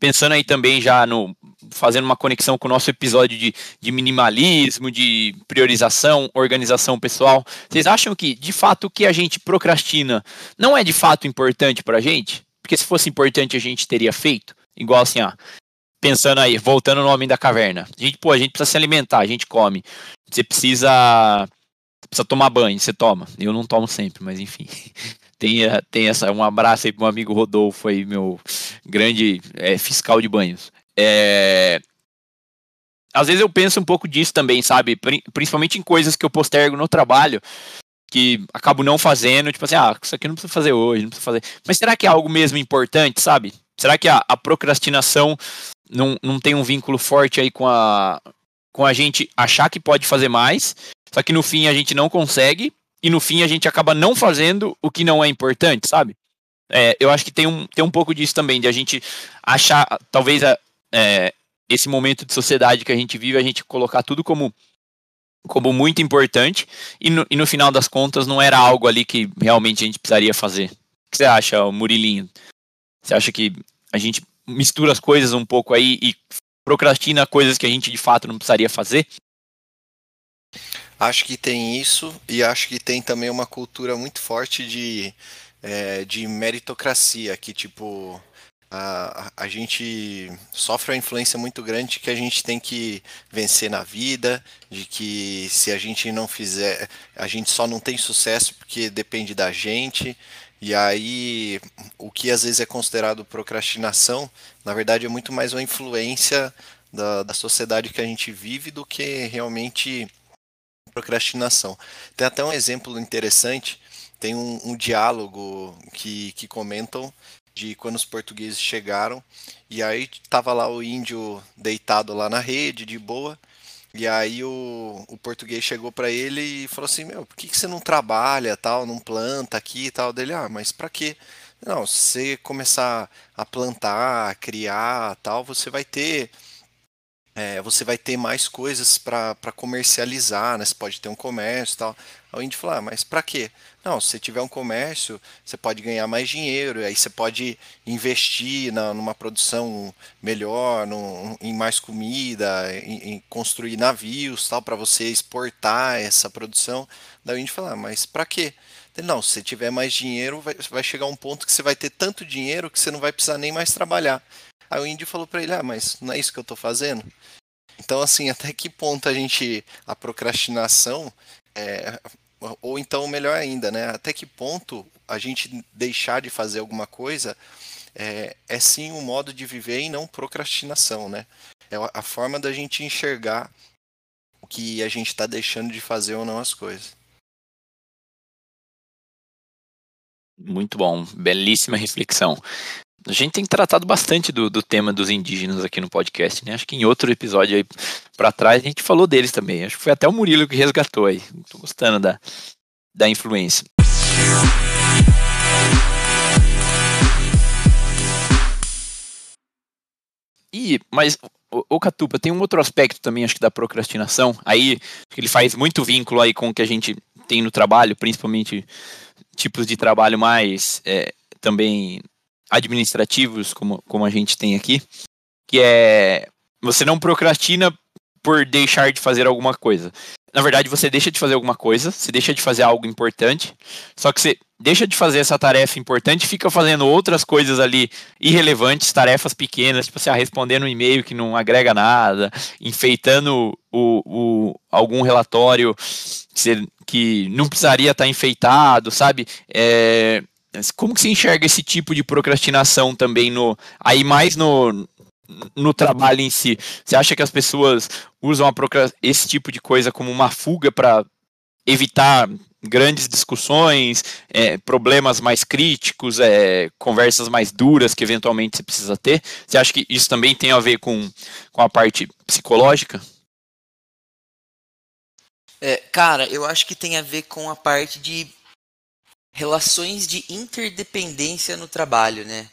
pensando aí também já no fazendo uma conexão com o nosso episódio de, de minimalismo, de priorização, organização pessoal, vocês acham que de fato o que a gente procrastina não é de fato importante para a gente? Porque se fosse importante a gente teria feito, igual assim, ó, pensando aí, voltando no homem da caverna. A gente, pô, a gente precisa se alimentar, a gente come. Você precisa precisa tomar banho, você toma. Eu não tomo sempre, mas enfim. Tem, tem essa, um abraço aí pro meu amigo Rodolfo aí, meu grande é, fiscal de banhos. É, às vezes eu penso um pouco disso também, sabe? Principalmente em coisas que eu postergo no trabalho, que acabo não fazendo, tipo assim, ah, isso aqui não precisa fazer hoje, não precisa fazer. Mas será que é algo mesmo importante, sabe? Será que a, a procrastinação não, não tem um vínculo forte aí com a, com a gente achar que pode fazer mais, só que no fim a gente não consegue, e no fim a gente acaba não fazendo o que não é importante, sabe? É, eu acho que tem um, tem um pouco disso também, de a gente achar, talvez, é, esse momento de sociedade que a gente vive, a gente colocar tudo como, como muito importante e no, e no final das contas não era algo ali que realmente a gente precisaria fazer. O que você acha, Murilinho? Você acha que a gente mistura as coisas um pouco aí e procrastina coisas que a gente de fato não precisaria fazer? Acho que tem isso e acho que tem também uma cultura muito forte de, é, de meritocracia, que tipo a, a gente sofre uma influência muito grande que a gente tem que vencer na vida, de que se a gente não fizer, a gente só não tem sucesso porque depende da gente. E aí, o que às vezes é considerado procrastinação, na verdade é muito mais uma influência da, da sociedade que a gente vive do que realmente procrastinação. Tem até um exemplo interessante, tem um, um diálogo que, que comentam de quando os portugueses chegaram. E aí tava lá o índio deitado lá na rede, de boa. E aí o, o português chegou para ele e falou assim, meu, por que, que você não trabalha, tal, não planta aqui e tal? Dele, ah, mas para quê? Não, se você começar a plantar, a criar, tal, você vai ter é, você vai ter mais coisas para comercializar, né? Você pode ter um comércio e tal. Aí o índio falou, ah, mas para quê? Não, se você tiver um comércio, você pode ganhar mais dinheiro, aí você pode investir na, numa produção melhor, num, em mais comida, em, em construir navios tal, para você exportar essa produção. Daí o índio falou, ah, mas para quê? Não, se você tiver mais dinheiro, vai, vai chegar um ponto que você vai ter tanto dinheiro que você não vai precisar nem mais trabalhar. Aí o índio falou para ele: Ah, mas não é isso que eu estou fazendo? Então, assim, até que ponto a gente. A procrastinação. É, ou então, melhor ainda, né? Até que ponto a gente deixar de fazer alguma coisa é, é sim um modo de viver e não procrastinação, né? É a forma da gente enxergar o que a gente está deixando de fazer ou não as coisas. Muito bom, belíssima reflexão. A gente tem tratado bastante do, do tema dos indígenas aqui no podcast, né? Acho que em outro episódio aí para trás a gente falou deles também. Acho que foi até o Murilo que resgatou aí. Tô gostando da, da influência. E, mas o, Catupa tem um outro aspecto também, acho que da procrastinação. Aí ele faz muito vínculo aí com o que a gente tem no trabalho, principalmente tipos de trabalho mais é, também administrativos, como, como a gente tem aqui, que é você não procrastina por deixar de fazer alguma coisa. Na verdade, você deixa de fazer alguma coisa, você deixa de fazer algo importante, só que você deixa de fazer essa tarefa importante fica fazendo outras coisas ali irrelevantes, tarefas pequenas, tipo assim, ah, respondendo um e-mail que não agrega nada, enfeitando o, o, algum relatório que, que não precisaria estar enfeitado, sabe? É, como que você enxerga esse tipo de procrastinação também no aí mais no, no trabalho em si? Você acha que as pessoas usam esse tipo de coisa como uma fuga para evitar grandes discussões, é, problemas mais críticos, é, conversas mais duras que eventualmente você precisa ter? Você acha que isso também tem a ver com, com a parte psicológica? É, cara, eu acho que tem a ver com a parte de relações de interdependência no trabalho, né?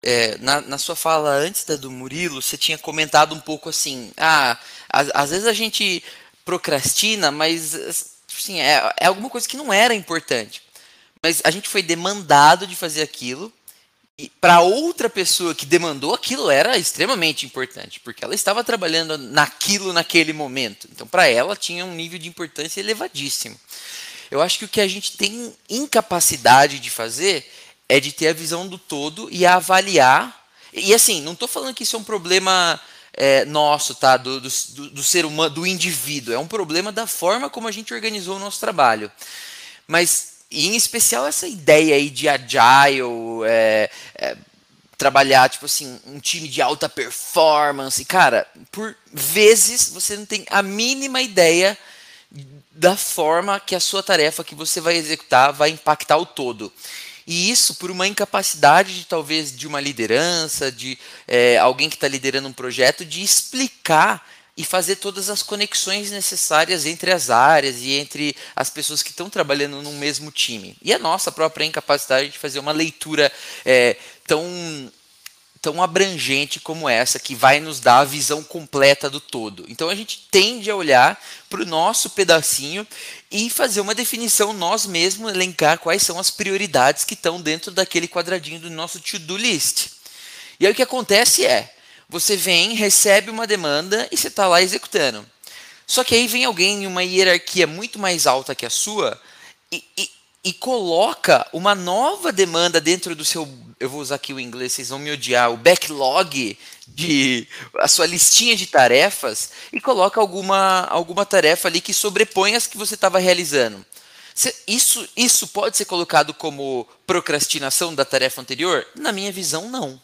É, na, na, sua fala antes da do Murilo, você tinha comentado um pouco assim, ah, às, às vezes a gente procrastina, mas assim, é, é alguma coisa que não era importante. Mas a gente foi demandado de fazer aquilo, e para outra pessoa que demandou aquilo era extremamente importante, porque ela estava trabalhando naquilo naquele momento. Então, para ela tinha um nível de importância elevadíssimo. Eu acho que o que a gente tem incapacidade de fazer é de ter a visão do todo e avaliar. E assim, não estou falando que isso é um problema é, nosso, tá? Do, do, do, ser humano, do indivíduo. É um problema da forma como a gente organizou o nosso trabalho. Mas, em especial, essa ideia aí de agile, é, é, trabalhar, tipo assim, um time de alta performance. Cara, por vezes você não tem a mínima ideia da forma que a sua tarefa que você vai executar vai impactar o todo. E isso por uma incapacidade de talvez de uma liderança, de é, alguém que está liderando um projeto, de explicar e fazer todas as conexões necessárias entre as áreas e entre as pessoas que estão trabalhando no mesmo time. E a nossa própria incapacidade de fazer uma leitura é, tão tão abrangente como essa, que vai nos dar a visão completa do todo. Então a gente tende a olhar para o nosso pedacinho e fazer uma definição nós mesmos, elencar quais são as prioridades que estão dentro daquele quadradinho do nosso to-do list. E aí o que acontece é, você vem, recebe uma demanda e você está lá executando. Só que aí vem alguém em uma hierarquia muito mais alta que a sua e, e, e coloca uma nova demanda dentro do seu, eu vou usar aqui o inglês, vocês vão me odiar, o backlog de a sua listinha de tarefas e coloca alguma alguma tarefa ali que sobrepõe as que você estava realizando. Isso, isso pode ser colocado como procrastinação da tarefa anterior? Na minha visão, não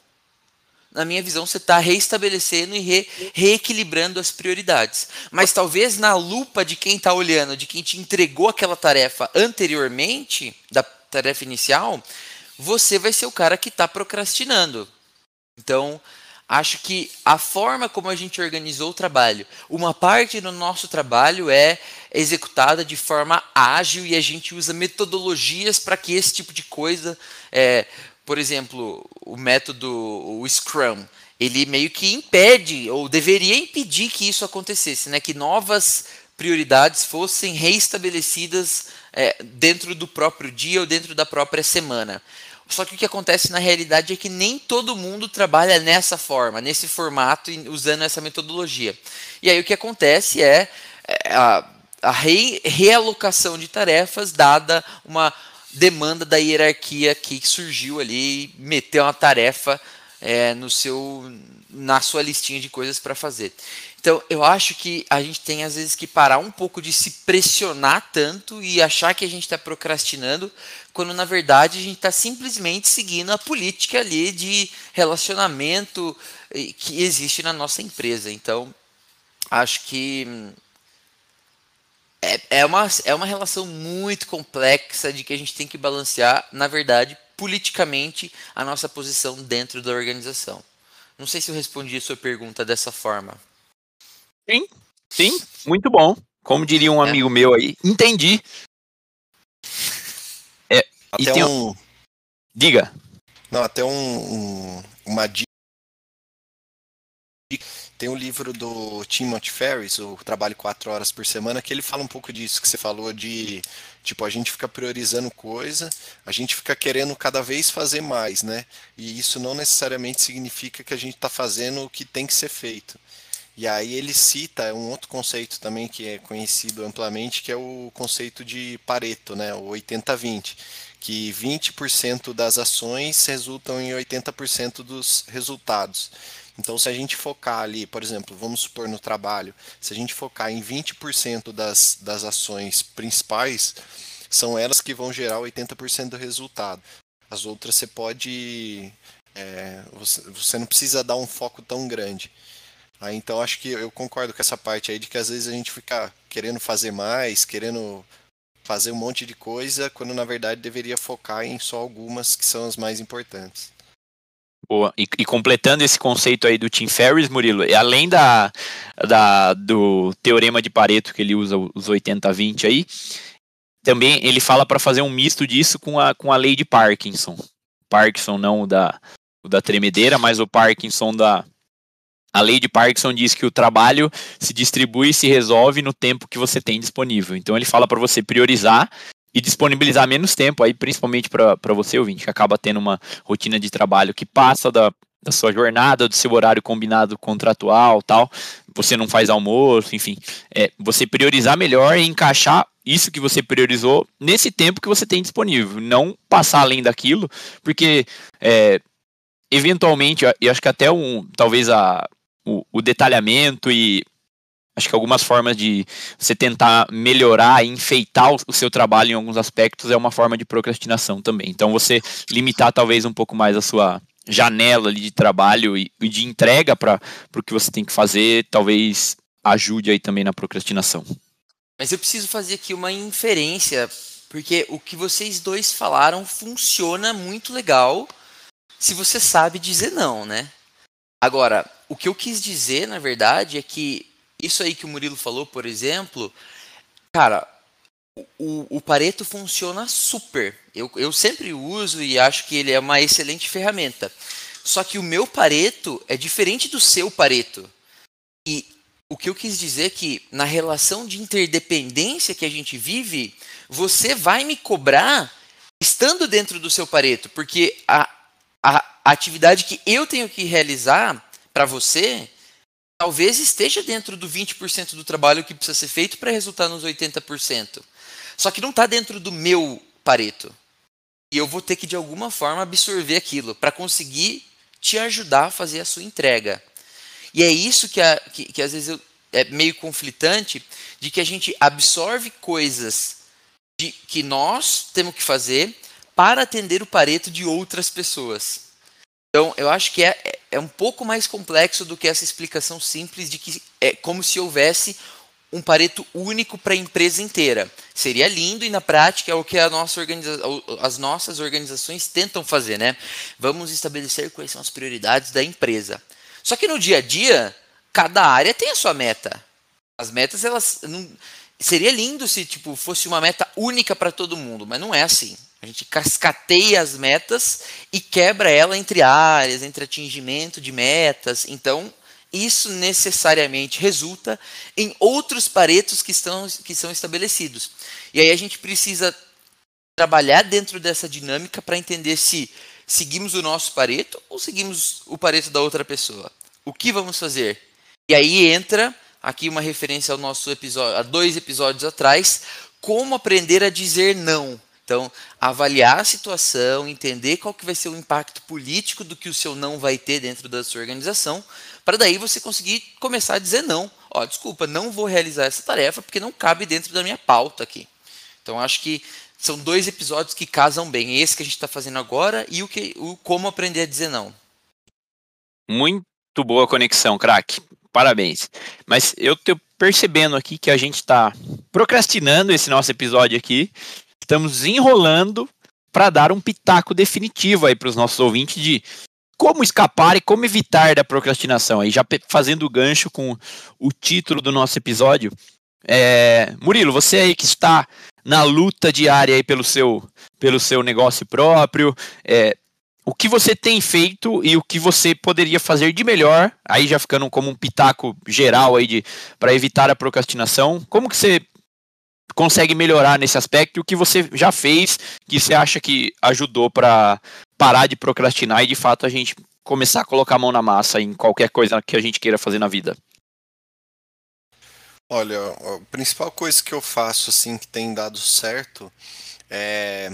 na minha visão, você está reestabelecendo e re, reequilibrando as prioridades. Mas talvez na lupa de quem está olhando, de quem te entregou aquela tarefa anteriormente, da tarefa inicial, você vai ser o cara que está procrastinando. Então, acho que a forma como a gente organizou o trabalho, uma parte do nosso trabalho é executada de forma ágil e a gente usa metodologias para que esse tipo de coisa é, por exemplo, o método, o Scrum, ele meio que impede, ou deveria impedir que isso acontecesse, né? que novas prioridades fossem reestabelecidas é, dentro do próprio dia ou dentro da própria semana. Só que o que acontece na realidade é que nem todo mundo trabalha nessa forma, nesse formato, usando essa metodologia. E aí o que acontece é, é a, a re, realocação de tarefas dada uma demanda da hierarquia que surgiu ali e meteu uma tarefa é, no seu na sua listinha de coisas para fazer. Então, eu acho que a gente tem às vezes que parar um pouco de se pressionar tanto e achar que a gente está procrastinando, quando na verdade a gente está simplesmente seguindo a política ali de relacionamento que existe na nossa empresa. Então, acho que é, é, uma, é uma relação muito complexa de que a gente tem que balancear, na verdade, politicamente, a nossa posição dentro da organização. Não sei se eu respondi a sua pergunta dessa forma. Sim, sim, muito bom. Como diria um é. amigo meu aí, entendi. É, até um... Diga. Não, até um, um uma dica tem um livro do Timothy Ferris, o Trabalho Quatro Horas por Semana, que ele fala um pouco disso que você falou de, tipo, a gente fica priorizando coisa, a gente fica querendo cada vez fazer mais, né? E isso não necessariamente significa que a gente está fazendo o que tem que ser feito. E aí ele cita um outro conceito também que é conhecido amplamente, que é o conceito de Pareto, né? O 80-20, que 20% das ações resultam em 80% dos resultados. Então, se a gente focar ali, por exemplo, vamos supor no trabalho, se a gente focar em 20% das, das ações principais, são elas que vão gerar 80% do resultado. As outras você pode. É, você, você não precisa dar um foco tão grande. Aí, então, acho que eu concordo com essa parte aí de que às vezes a gente fica querendo fazer mais, querendo fazer um monte de coisa, quando na verdade deveria focar em só algumas que são as mais importantes. E, e, completando esse conceito aí do Tim Ferriss, Murilo, além da, da, do teorema de Pareto, que ele usa os 80-20 aí, também ele fala para fazer um misto disso com a, com a lei de Parkinson. Parkinson não o da, o da tremedeira, mas o Parkinson da. A lei de Parkinson diz que o trabalho se distribui e se resolve no tempo que você tem disponível. Então ele fala para você priorizar e disponibilizar menos tempo aí, principalmente para você, ouvinte, que acaba tendo uma rotina de trabalho que passa da, da sua jornada, do seu horário combinado contratual tal, você não faz almoço, enfim, é, você priorizar melhor e encaixar isso que você priorizou nesse tempo que você tem disponível, não passar além daquilo, porque é, eventualmente, eu acho que até um, talvez a, o, o detalhamento e Acho que algumas formas de você tentar melhorar e enfeitar o seu trabalho em alguns aspectos é uma forma de procrastinação também. Então você limitar talvez um pouco mais a sua, janela ali de trabalho e, e de entrega para o que você tem que fazer, talvez ajude aí também na procrastinação. Mas eu preciso fazer aqui uma inferência, porque o que vocês dois falaram funciona muito legal se você sabe dizer não, né? Agora, o que eu quis dizer, na verdade, é que isso aí que o Murilo falou, por exemplo, cara, o, o Pareto funciona super. Eu, eu sempre uso e acho que ele é uma excelente ferramenta. Só que o meu Pareto é diferente do seu Pareto. E o que eu quis dizer é que na relação de interdependência que a gente vive, você vai me cobrar estando dentro do seu Pareto, porque a, a, a atividade que eu tenho que realizar para você talvez esteja dentro do 20% do trabalho que precisa ser feito para resultar nos 80%. Só que não está dentro do meu pareto. E eu vou ter que, de alguma forma, absorver aquilo para conseguir te ajudar a fazer a sua entrega. E é isso que, a, que, que às vezes eu, é meio conflitante, de que a gente absorve coisas de, que nós temos que fazer para atender o pareto de outras pessoas. Então, eu acho que é, é um pouco mais complexo do que essa explicação simples de que é como se houvesse um Pareto único para a empresa inteira. Seria lindo e na prática é o que nossa as nossas organizações tentam fazer, né? Vamos estabelecer quais são as prioridades da empresa. Só que no dia a dia, cada área tem a sua meta. As metas elas não seria lindo se tipo fosse uma meta única para todo mundo, mas não é assim. A gente cascateia as metas e quebra ela entre áreas, entre atingimento de metas. Então, isso necessariamente resulta em outros paretos que, estão, que são estabelecidos. E aí a gente precisa trabalhar dentro dessa dinâmica para entender se seguimos o nosso pareto ou seguimos o pareto da outra pessoa. O que vamos fazer? E aí entra aqui uma referência ao nosso episódio, a dois episódios atrás, como aprender a dizer não. Então, avaliar a situação, entender qual que vai ser o impacto político do que o seu não vai ter dentro da sua organização, para daí você conseguir começar a dizer não. Ó, desculpa, não vou realizar essa tarefa porque não cabe dentro da minha pauta aqui. Então, acho que são dois episódios que casam bem. Esse que a gente está fazendo agora e o, que, o como aprender a dizer não. Muito boa conexão, craque. Parabéns. Mas eu estou percebendo aqui que a gente está procrastinando esse nosso episódio aqui estamos enrolando para dar um pitaco definitivo aí para os nossos ouvintes de como escapar e como evitar da procrastinação. Aí já fazendo o gancho com o título do nosso episódio. É, Murilo, você aí que está na luta diária aí pelo seu, pelo seu negócio próprio, é, o que você tem feito e o que você poderia fazer de melhor, aí já ficando como um pitaco geral aí de para evitar a procrastinação. Como que você consegue melhorar nesse aspecto e o que você já fez que você acha que ajudou para parar de procrastinar e de fato a gente começar a colocar a mão na massa em qualquer coisa que a gente queira fazer na vida? Olha, a principal coisa que eu faço assim que tem dado certo é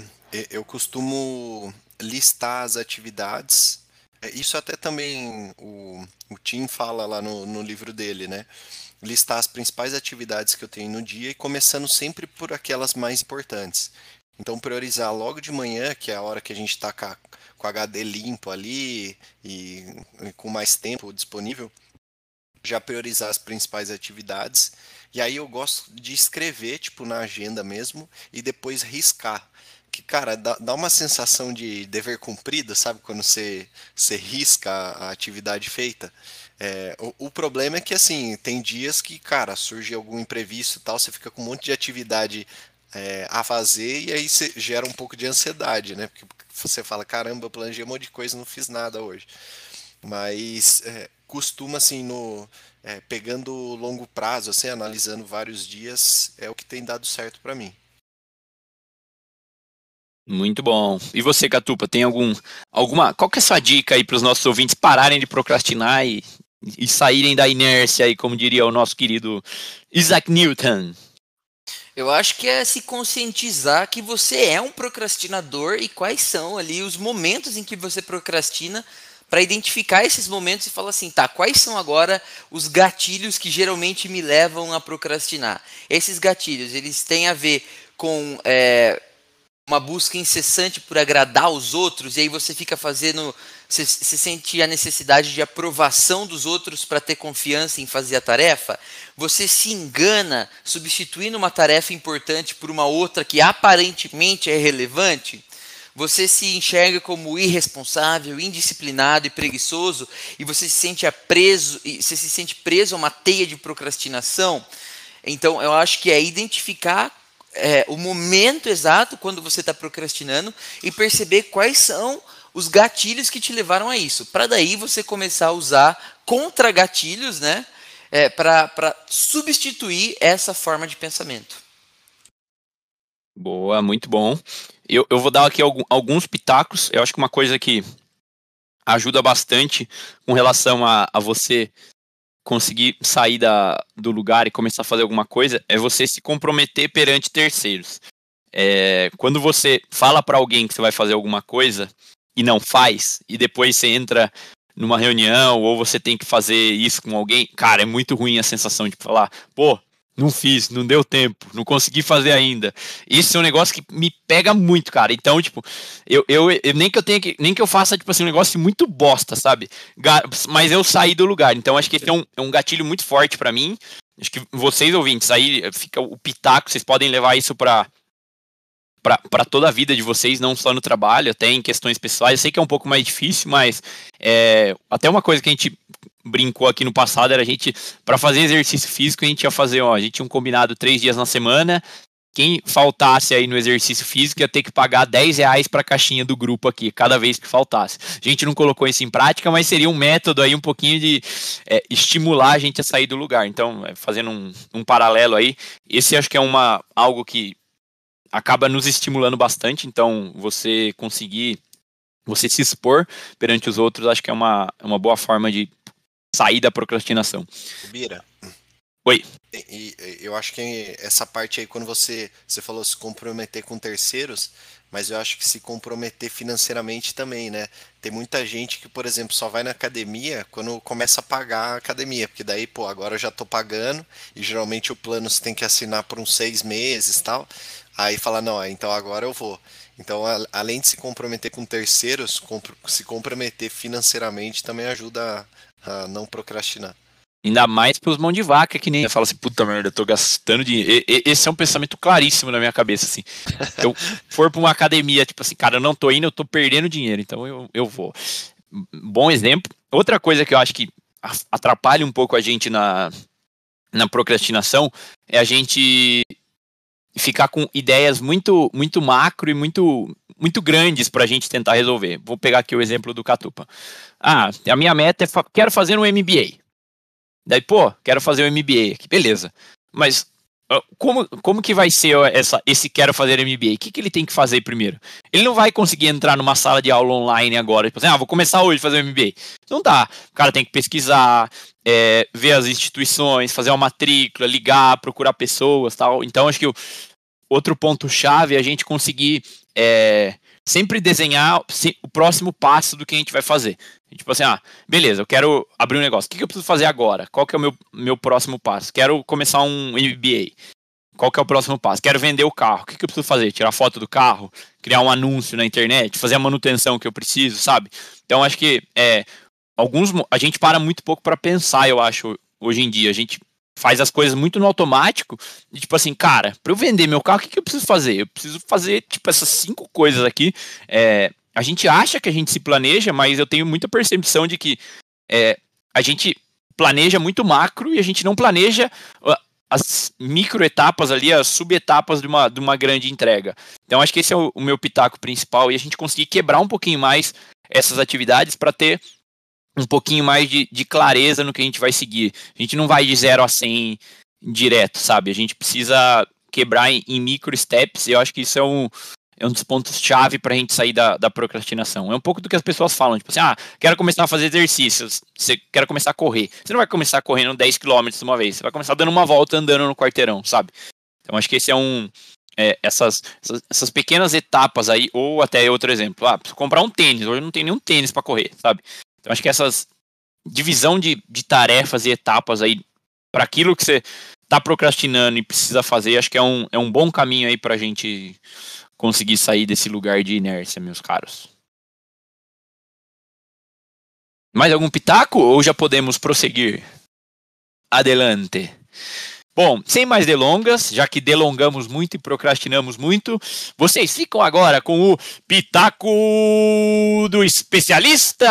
eu costumo listar as atividades. É, isso até também o, o Tim fala lá no, no livro dele, né? Listar as principais atividades que eu tenho no dia e começando sempre por aquelas mais importantes. Então, priorizar logo de manhã, que é a hora que a gente está com, HD limpo ali e, e com mais tempo disponível, já priorizar as principais atividades. E aí eu gosto de escrever, tipo, na agenda mesmo, e depois riscar. Que, cara, dá, dá uma sensação de dever cumprido, sabe? Quando você, você risca a atividade feita. É, o, o, problema é que, assim, tem dias que, cara, surge algum imprevisto e tal, você fica com um monte de atividade é, a fazer e aí você gera um pouco de ansiedade, né? Porque você fala, caramba, planejei um monte de coisa não fiz nada hoje. Mas é, costuma, assim, no, é, pegando longo prazo, assim, analisando vários dias, é o que tem dado certo para mim. Muito bom. E você, Catupa, tem algum alguma qual que é a sua dica aí para os nossos ouvintes pararem de procrastinar e e saírem da inércia aí, como diria o nosso querido Isaac Newton? Eu acho que é se conscientizar que você é um procrastinador e quais são ali os momentos em que você procrastina para identificar esses momentos e falar assim, tá, quais são agora os gatilhos que geralmente me levam a procrastinar? Esses gatilhos, eles têm a ver com é, uma busca incessante por agradar os outros, e aí você fica fazendo Você, você sente a necessidade de aprovação dos outros para ter confiança em fazer a tarefa? Você se engana substituindo uma tarefa importante por uma outra que aparentemente é relevante? Você se enxerga como irresponsável, indisciplinado e preguiçoso e você se sente preso, você se sente preso a uma teia de procrastinação? Então, eu acho que é identificar é, o momento exato quando você está procrastinando e perceber quais são os gatilhos que te levaram a isso. Para daí você começar a usar contra-gatilhos né, é, para substituir essa forma de pensamento. Boa, muito bom. Eu, eu vou dar aqui alguns pitacos. Eu acho que uma coisa que ajuda bastante com relação a, a você conseguir sair da, do lugar e começar a fazer alguma coisa é você se comprometer perante terceiros. É, quando você fala para alguém que você vai fazer alguma coisa e não faz, e depois você entra numa reunião ou você tem que fazer isso com alguém, cara, é muito ruim a sensação de falar, pô, não fiz, não deu tempo, não consegui fazer ainda. Isso é um negócio que me pega muito, cara. Então, tipo, eu, eu, eu, nem que eu tenha que, nem que eu faça, tipo assim, um negócio muito bosta, sabe? Mas eu saí do lugar. Então, acho que esse é um, é um gatilho muito forte para mim. Acho que vocês ouvintes, aí fica o pitaco, vocês podem levar isso pra, para toda a vida de vocês, não só no trabalho, até em questões pessoais. Eu sei que é um pouco mais difícil, mas é, até uma coisa que a gente brincou aqui no passado era a gente, para fazer exercício físico, a gente ia fazer, ó, a gente tinha um combinado três dias na semana. Quem faltasse aí no exercício físico ia ter que pagar 10 reais para a caixinha do grupo aqui, cada vez que faltasse. A gente não colocou isso em prática, mas seria um método aí um pouquinho de é, estimular a gente a sair do lugar. Então, é, fazendo um, um paralelo aí, esse acho que é uma, algo que acaba nos estimulando bastante. Então, você conseguir, você se expor perante os outros, acho que é uma, uma boa forma de sair da procrastinação. Bira. Oi. E, e, eu acho que essa parte aí, quando você, você falou se comprometer com terceiros, mas eu acho que se comprometer financeiramente também, né? Tem muita gente que, por exemplo, só vai na academia quando começa a pagar a academia, porque daí, pô, agora eu já tô pagando, e geralmente o plano você tem que assinar por uns seis meses tal. Aí fala, não, então agora eu vou. Então, além de se comprometer com terceiros, se comprometer financeiramente também ajuda a não procrastinar. Ainda mais pelos mãos de vaca, que nem fala assim, puta merda, eu tô gastando dinheiro. esse é um pensamento claríssimo na minha cabeça, assim. eu for pra uma academia, tipo assim, cara, eu não tô indo, eu tô perdendo dinheiro, então eu, eu vou. Bom exemplo. Outra coisa que eu acho que atrapalha um pouco a gente na, na procrastinação é a gente ficar com ideias muito muito macro e muito muito grandes para a gente tentar resolver. Vou pegar aqui o exemplo do Catupa. Ah, a minha meta é fa quero fazer um MBA. Daí, pô, quero fazer um MBA aqui, beleza. Mas como, como que vai ser essa, esse quero fazer MBA? O que, que ele tem que fazer primeiro? Ele não vai conseguir entrar numa sala de aula online agora, tipo assim, ah, vou começar hoje a fazer MBA. Não dá. O cara tem que pesquisar, é, ver as instituições, fazer uma matrícula, ligar, procurar pessoas tal. Então, acho que o outro ponto-chave é a gente conseguir é, sempre desenhar o próximo passo do que a gente vai fazer. Tipo assim, ah, beleza, eu quero abrir um negócio. O que eu preciso fazer agora? Qual que é o meu, meu próximo passo? Quero começar um MBA. Qual que é o próximo passo? Quero vender o carro. O que, eu preciso fazer? Tirar foto do carro? Criar um anúncio na internet? Fazer a manutenção que eu preciso, sabe? Então, acho que é, alguns a gente para muito pouco para pensar, eu acho, hoje em dia. A gente faz as coisas muito no automático. E, tipo assim, cara, para eu vender meu carro, o que, que eu preciso fazer? Eu preciso fazer, tipo, essas cinco coisas aqui. É, a gente acha que a gente se planeja, mas eu tenho muita percepção de que é, a gente planeja muito macro e a gente não planeja as micro etapas ali, as subetapas de uma, de uma grande entrega. Então acho que esse é o, o meu pitaco principal e a gente conseguir quebrar um pouquinho mais essas atividades para ter um pouquinho mais de, de, clareza no que a gente vai seguir. A gente não vai de 0 a 100 direto, sabe? A gente precisa quebrar em, em micro steps e eu acho que isso é um, é um dos pontos-chave para a gente sair da, da, procrastinação. É um pouco do que as pessoas falam, tipo assim, ah, quero começar a fazer exercícios, você quer começar a correr. Você não vai começar correndo 10 km de uma vez, você vai começar dando uma volta andando no quarteirão, sabe? Então acho que esse é um. É, essas, essas, essas, pequenas etapas aí, ou até outro exemplo, ah, preciso comprar um tênis, hoje não tem nenhum tênis para correr, sabe? Então acho que essas divisão de, de tarefas e etapas aí para aquilo que você está procrastinando e precisa fazer, acho que é um, é um bom caminho aí para a gente conseguir sair desse lugar de inércia, meus caros. Mais algum pitaco ou já podemos prosseguir? Adelante. Bom, sem mais delongas, já que delongamos muito e procrastinamos muito, vocês ficam agora com o Pitaco do Especialista!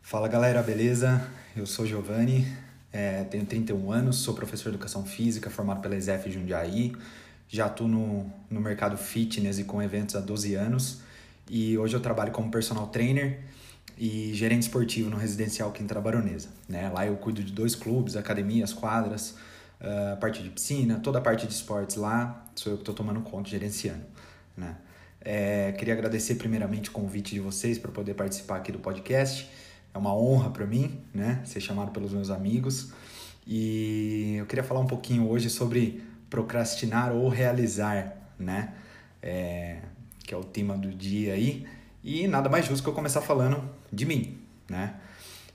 Fala galera, beleza? Eu sou Giovanni, é, tenho 31 anos, sou professor de educação física, formado pela ESEF Jundiaí, já atuo no, no mercado fitness e com eventos há 12 anos e hoje eu trabalho como personal trainer e gerente esportivo no residencial Quinta Baronesa. Né? Lá eu cuido de dois clubes, academias, quadras, a parte de piscina, toda a parte de esportes lá, sou eu que estou tomando conta, gerenciando. Né? É, queria agradecer primeiramente o convite de vocês para poder participar aqui do podcast é uma honra para mim, né, ser chamado pelos meus amigos. E eu queria falar um pouquinho hoje sobre procrastinar ou realizar, né, é, que é o tema do dia aí. E nada mais justo que eu começar falando de mim, né?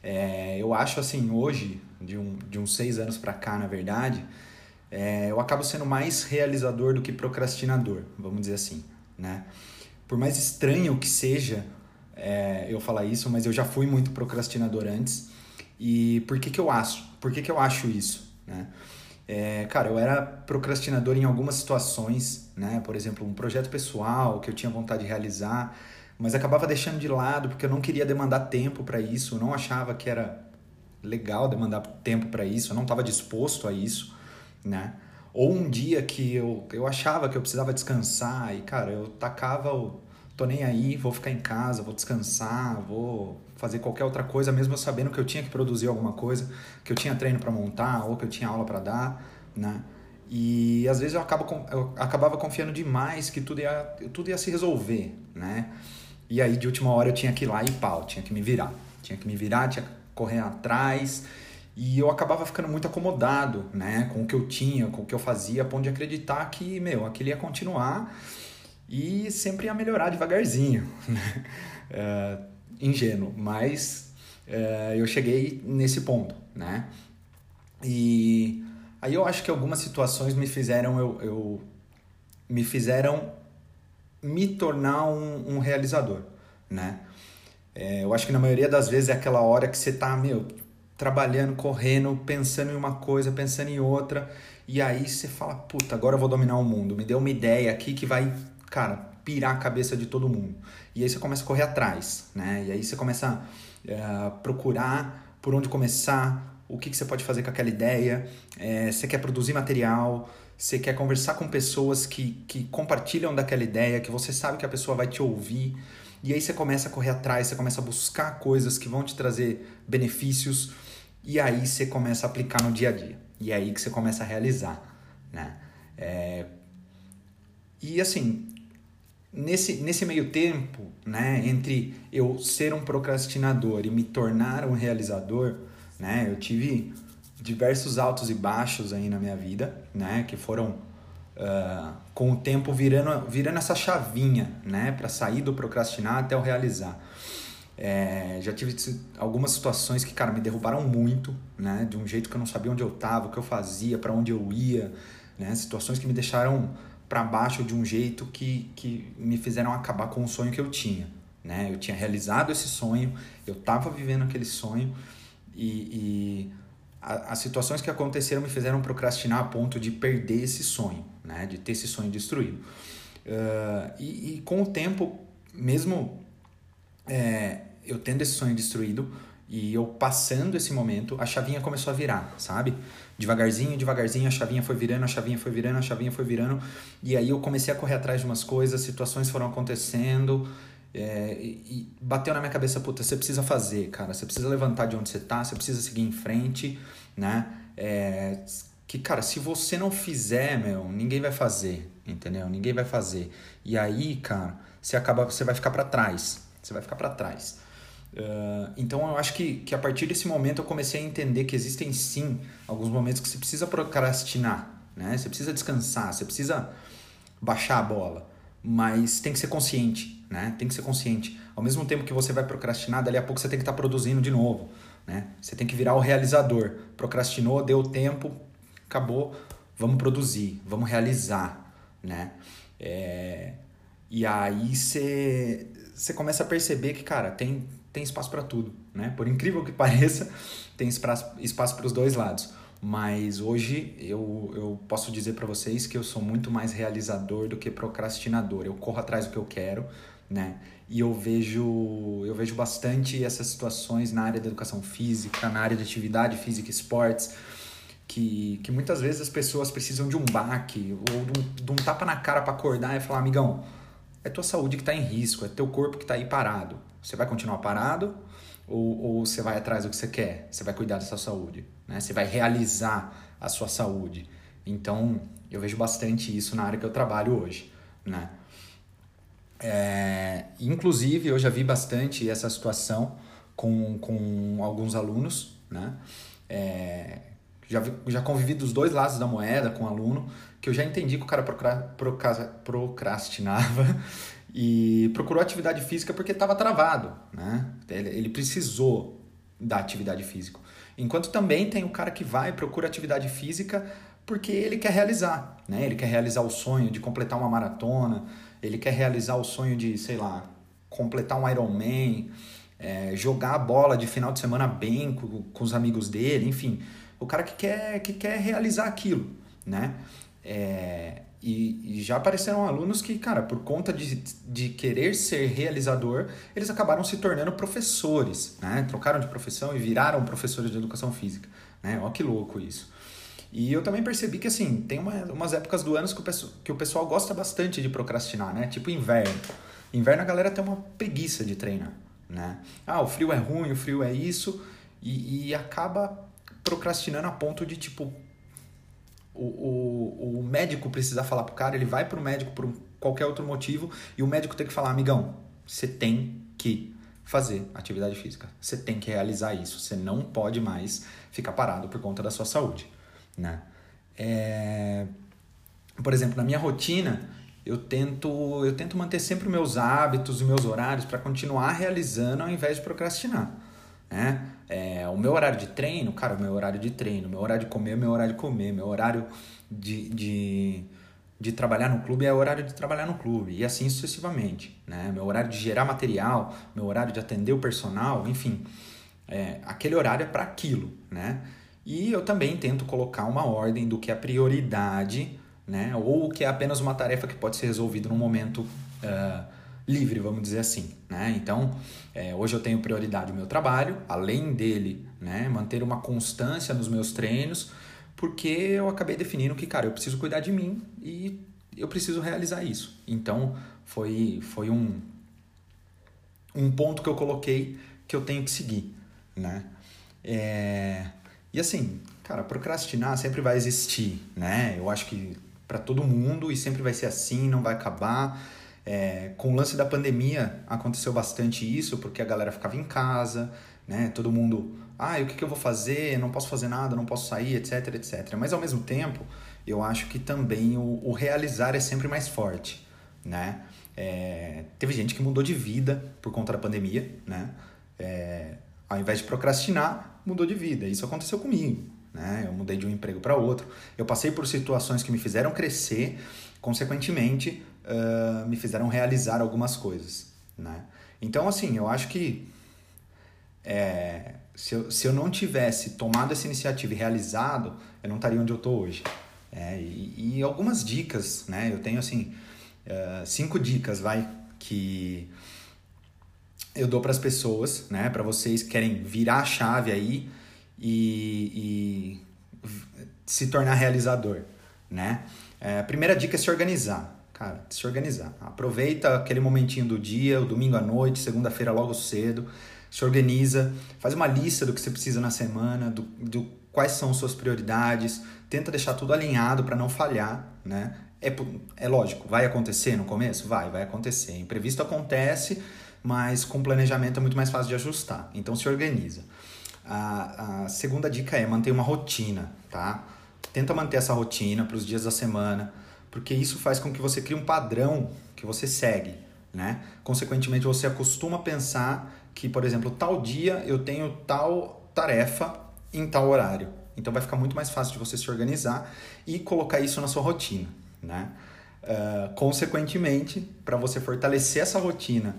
É, eu acho assim, hoje, de, um, de uns seis anos para cá, na verdade, é, eu acabo sendo mais realizador do que procrastinador, vamos dizer assim, né? Por mais estranho que seja é, eu falar isso, mas eu já fui muito procrastinador antes. E por que, que eu acho? Por que, que eu acho isso? Né? É, cara, eu era procrastinador em algumas situações, né? Por exemplo, um projeto pessoal que eu tinha vontade de realizar, mas acabava deixando de lado porque eu não queria demandar tempo para isso, eu não achava que era legal demandar tempo para isso, eu não estava disposto a isso, né? Ou um dia que eu, eu achava que eu precisava descansar e, cara, eu tacava o tô nem aí, vou ficar em casa, vou descansar, vou fazer qualquer outra coisa, mesmo sabendo que eu tinha que produzir alguma coisa, que eu tinha treino para montar ou que eu tinha aula para dar, né? E às vezes eu, acabo, eu acabava confiando demais que tudo ia, tudo ia se resolver, né? E aí de última hora eu tinha que ir lá e pau, tinha que me virar. Tinha que me virar, tinha que correr atrás. E eu acabava ficando muito acomodado, né? Com o que eu tinha, com o que eu fazia, a ponto de acreditar que, meu, aquilo ia continuar e sempre ia melhorar devagarzinho, né? é, ingênuo, mas é, eu cheguei nesse ponto, né? E aí eu acho que algumas situações me fizeram eu, eu me fizeram me tornar um, um realizador, né? É, eu acho que na maioria das vezes é aquela hora que você tá, meu, trabalhando, correndo, pensando em uma coisa, pensando em outra, e aí você fala, puta, agora eu vou dominar o mundo. Me deu uma ideia aqui que vai cara, pirar a cabeça de todo mundo. E aí você começa a correr atrás, né? E aí você começa a uh, procurar por onde começar, o que, que você pode fazer com aquela ideia. É, você quer produzir material, você quer conversar com pessoas que, que compartilham daquela ideia, que você sabe que a pessoa vai te ouvir. E aí você começa a correr atrás, você começa a buscar coisas que vão te trazer benefícios. E aí você começa a aplicar no dia a dia. E é aí que você começa a realizar, né? É... E assim, nesse, nesse meio tempo, né, entre eu ser um procrastinador e me tornar um realizador, né, eu tive diversos altos e baixos aí na minha vida, né, que foram uh, com o tempo virando, virando essa chavinha, né, para sair do procrastinar até o realizar. É, já tive algumas situações que, cara, me derrubaram muito, né, de um jeito que eu não sabia onde eu estava, o que eu fazia, para onde eu ia, né, situações que me deixaram para baixo de um jeito que, que me fizeram acabar com o sonho que eu tinha. Né? Eu tinha realizado esse sonho, eu estava vivendo aquele sonho e, e a, as situações que aconteceram me fizeram procrastinar a ponto de perder esse sonho, né? de ter esse sonho destruído. Uh, e, e, com o tempo, mesmo é, eu tendo esse sonho destruído e eu passando esse momento, a chavinha começou a virar, sabe? Devagarzinho, devagarzinho, a chavinha foi virando, a chavinha foi virando, a chavinha foi virando. E aí eu comecei a correr atrás de umas coisas, situações foram acontecendo. É, e bateu na minha cabeça, puta, você precisa fazer, cara. Você precisa levantar de onde você tá, você precisa seguir em frente, né? É, que, cara, se você não fizer, meu, ninguém vai fazer, entendeu? Ninguém vai fazer. E aí, cara, você acaba, você vai ficar para trás. Você vai ficar para trás. Uh, então eu acho que, que a partir desse momento eu comecei a entender que existem sim alguns momentos que você precisa procrastinar, né? Você precisa descansar, você precisa baixar a bola. mas tem que ser consciente, né? Tem que ser consciente. Ao mesmo tempo que você vai procrastinar, dali a pouco você tem que estar tá produzindo de novo, né? Você tem que virar o realizador. Procrastinou, deu tempo, acabou, vamos produzir, vamos realizar, né? É... E aí você começa a perceber que, cara, tem, tem espaço para tudo, né? Por incrível que pareça, tem espaço para os dois lados. Mas hoje eu, eu posso dizer para vocês que eu sou muito mais realizador do que procrastinador. Eu corro atrás do que eu quero, né? E eu vejo, eu vejo bastante essas situações na área da educação física, na área de atividade física e esportes, que, que muitas vezes as pessoas precisam de um baque ou de um, de um tapa na cara para acordar e falar: amigão, é tua saúde que está em risco, é teu corpo que está aí parado. Você vai continuar parado ou, ou você vai atrás do que você quer? Você vai cuidar da sua saúde, né? Você vai realizar a sua saúde. Então, eu vejo bastante isso na área que eu trabalho hoje, né? É, inclusive, eu já vi bastante essa situação com, com alguns alunos, né? É, já, já convivi dos dois lados da moeda com um aluno, que eu já entendi que o cara procrastinava e procurou atividade física porque estava travado, né? Ele, precisou da atividade física. Enquanto também tem o cara que vai e procura atividade física porque ele quer realizar, né? Ele quer realizar o sonho de completar uma maratona, ele quer realizar o sonho de, sei lá, completar um Ironman, é, jogar a bola de final de semana bem com, com os amigos dele, enfim, o cara que quer, que quer realizar aquilo, né? É, e, e, já apareceram alunos que, cara, por conta de, de querer ser realizador, eles acabaram se tornando professores, né? Trocaram de profissão e viraram professores de educação física, né? Olha que louco isso. E eu também percebi que, assim, tem uma, umas épocas do ano que o, pessoal, que o pessoal gosta bastante de procrastinar, né? Tipo inverno. Inverno a galera tem uma preguiça de treinar, né? Ah, o frio é ruim, o frio é isso, e, e acaba procrastinando a ponto de, tipo, o, o, o médico precisar falar pro cara, ele vai pro médico por qualquer outro motivo e o médico tem que falar, amigão, você tem que fazer atividade física. Você tem que realizar isso. Você não pode mais ficar parado por conta da sua saúde, né? É... Por exemplo, na minha rotina, eu tento, eu tento manter sempre meus hábitos e meus horários para continuar realizando ao invés de procrastinar. Né? É, o meu horário de treino, cara, o meu horário de treino, meu horário de comer, meu horário de comer, meu horário de, de, de trabalhar no clube é o horário de trabalhar no clube, e assim sucessivamente. Né? Meu horário de gerar material, meu horário de atender o personal, enfim, é, aquele horário é para aquilo. Né? E eu também tento colocar uma ordem do que é prioridade, né? ou o que é apenas uma tarefa que pode ser resolvida num momento. Uh, livre, vamos dizer assim. Né? Então, é, hoje eu tenho prioridade o meu trabalho, além dele, né, manter uma constância nos meus treinos, porque eu acabei definindo que, cara, eu preciso cuidar de mim e eu preciso realizar isso. Então, foi, foi um, um ponto que eu coloquei que eu tenho que seguir, né? É... E assim, cara, procrastinar sempre vai existir, né? Eu acho que para todo mundo e sempre vai ser assim, não vai acabar. É, com o lance da pandemia aconteceu bastante isso, porque a galera ficava em casa, né? Todo mundo, ah, o que, que eu vou fazer? Não posso fazer nada, não posso sair, etc, etc. Mas ao mesmo tempo, eu acho que também o, o realizar é sempre mais forte, né? É, teve gente que mudou de vida por conta da pandemia, né? É, ao invés de procrastinar, mudou de vida. Isso aconteceu comigo, né? Eu mudei de um emprego para outro. Eu passei por situações que me fizeram crescer, consequentemente, uh, me fizeram realizar algumas coisas, né? Então, assim, eu acho que é, se, eu, se eu não tivesse tomado essa iniciativa e realizado, eu não estaria onde eu estou hoje. É, e, e, algumas dicas, né? Eu tenho, assim, uh, cinco dicas, vai, que eu dou para as pessoas, né? Para vocês que querem virar a chave aí e, e se tornar realizador, né? É, primeira dica é se organizar. Cara, se organizar. Aproveita aquele momentinho do dia, o domingo à noite, segunda-feira logo cedo, se organiza, faz uma lista do que você precisa na semana, do, do quais são suas prioridades, tenta deixar tudo alinhado para não falhar, né? É, é lógico, vai acontecer no começo? Vai, vai acontecer. Imprevisto acontece, mas com planejamento é muito mais fácil de ajustar. Então se organiza. A, a segunda dica é manter uma rotina, tá? Tenta manter essa rotina para os dias da semana, porque isso faz com que você crie um padrão, que você segue, né? Consequentemente, você acostuma pensar que, por exemplo, tal dia eu tenho tal tarefa em tal horário. Então vai ficar muito mais fácil de você se organizar e colocar isso na sua rotina, né? Uh, consequentemente, para você fortalecer essa rotina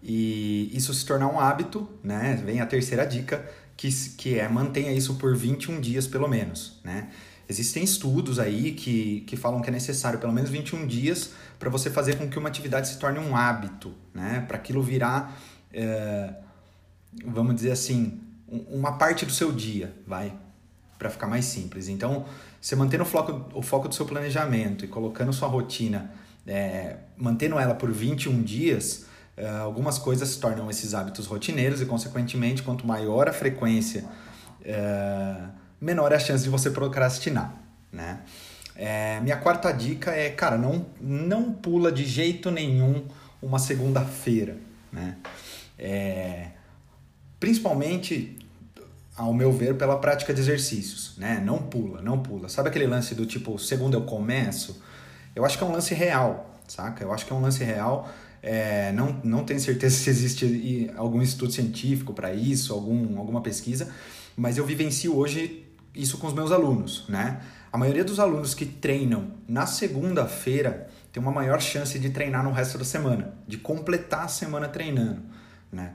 e isso se tornar um hábito, né? Vem a terceira dica, que, que é mantenha isso por 21 dias pelo menos, né? Existem estudos aí que, que falam que é necessário pelo menos 21 dias para você fazer com que uma atividade se torne um hábito, né? Para aquilo virar, é, vamos dizer assim, uma parte do seu dia, vai, para ficar mais simples. Então, você mantendo o foco, o foco do seu planejamento e colocando sua rotina, é, mantendo ela por 21 dias, é, algumas coisas se tornam esses hábitos rotineiros e, consequentemente, quanto maior a frequência, é, menor é a chance de você procrastinar, né? É, minha quarta dica é, cara, não, não pula de jeito nenhum uma segunda-feira, né? É, principalmente ao meu ver, pela prática de exercícios, né? Não pula, não pula. Sabe aquele lance do tipo, segunda eu começo? Eu acho que é um lance real, saca? Eu acho que é um lance real. É, não, não tenho certeza se existe algum estudo científico para isso, algum, alguma pesquisa, mas eu vivencio hoje isso com os meus alunos, né? A maioria dos alunos que treinam na segunda-feira tem uma maior chance de treinar no resto da semana, de completar a semana treinando, né?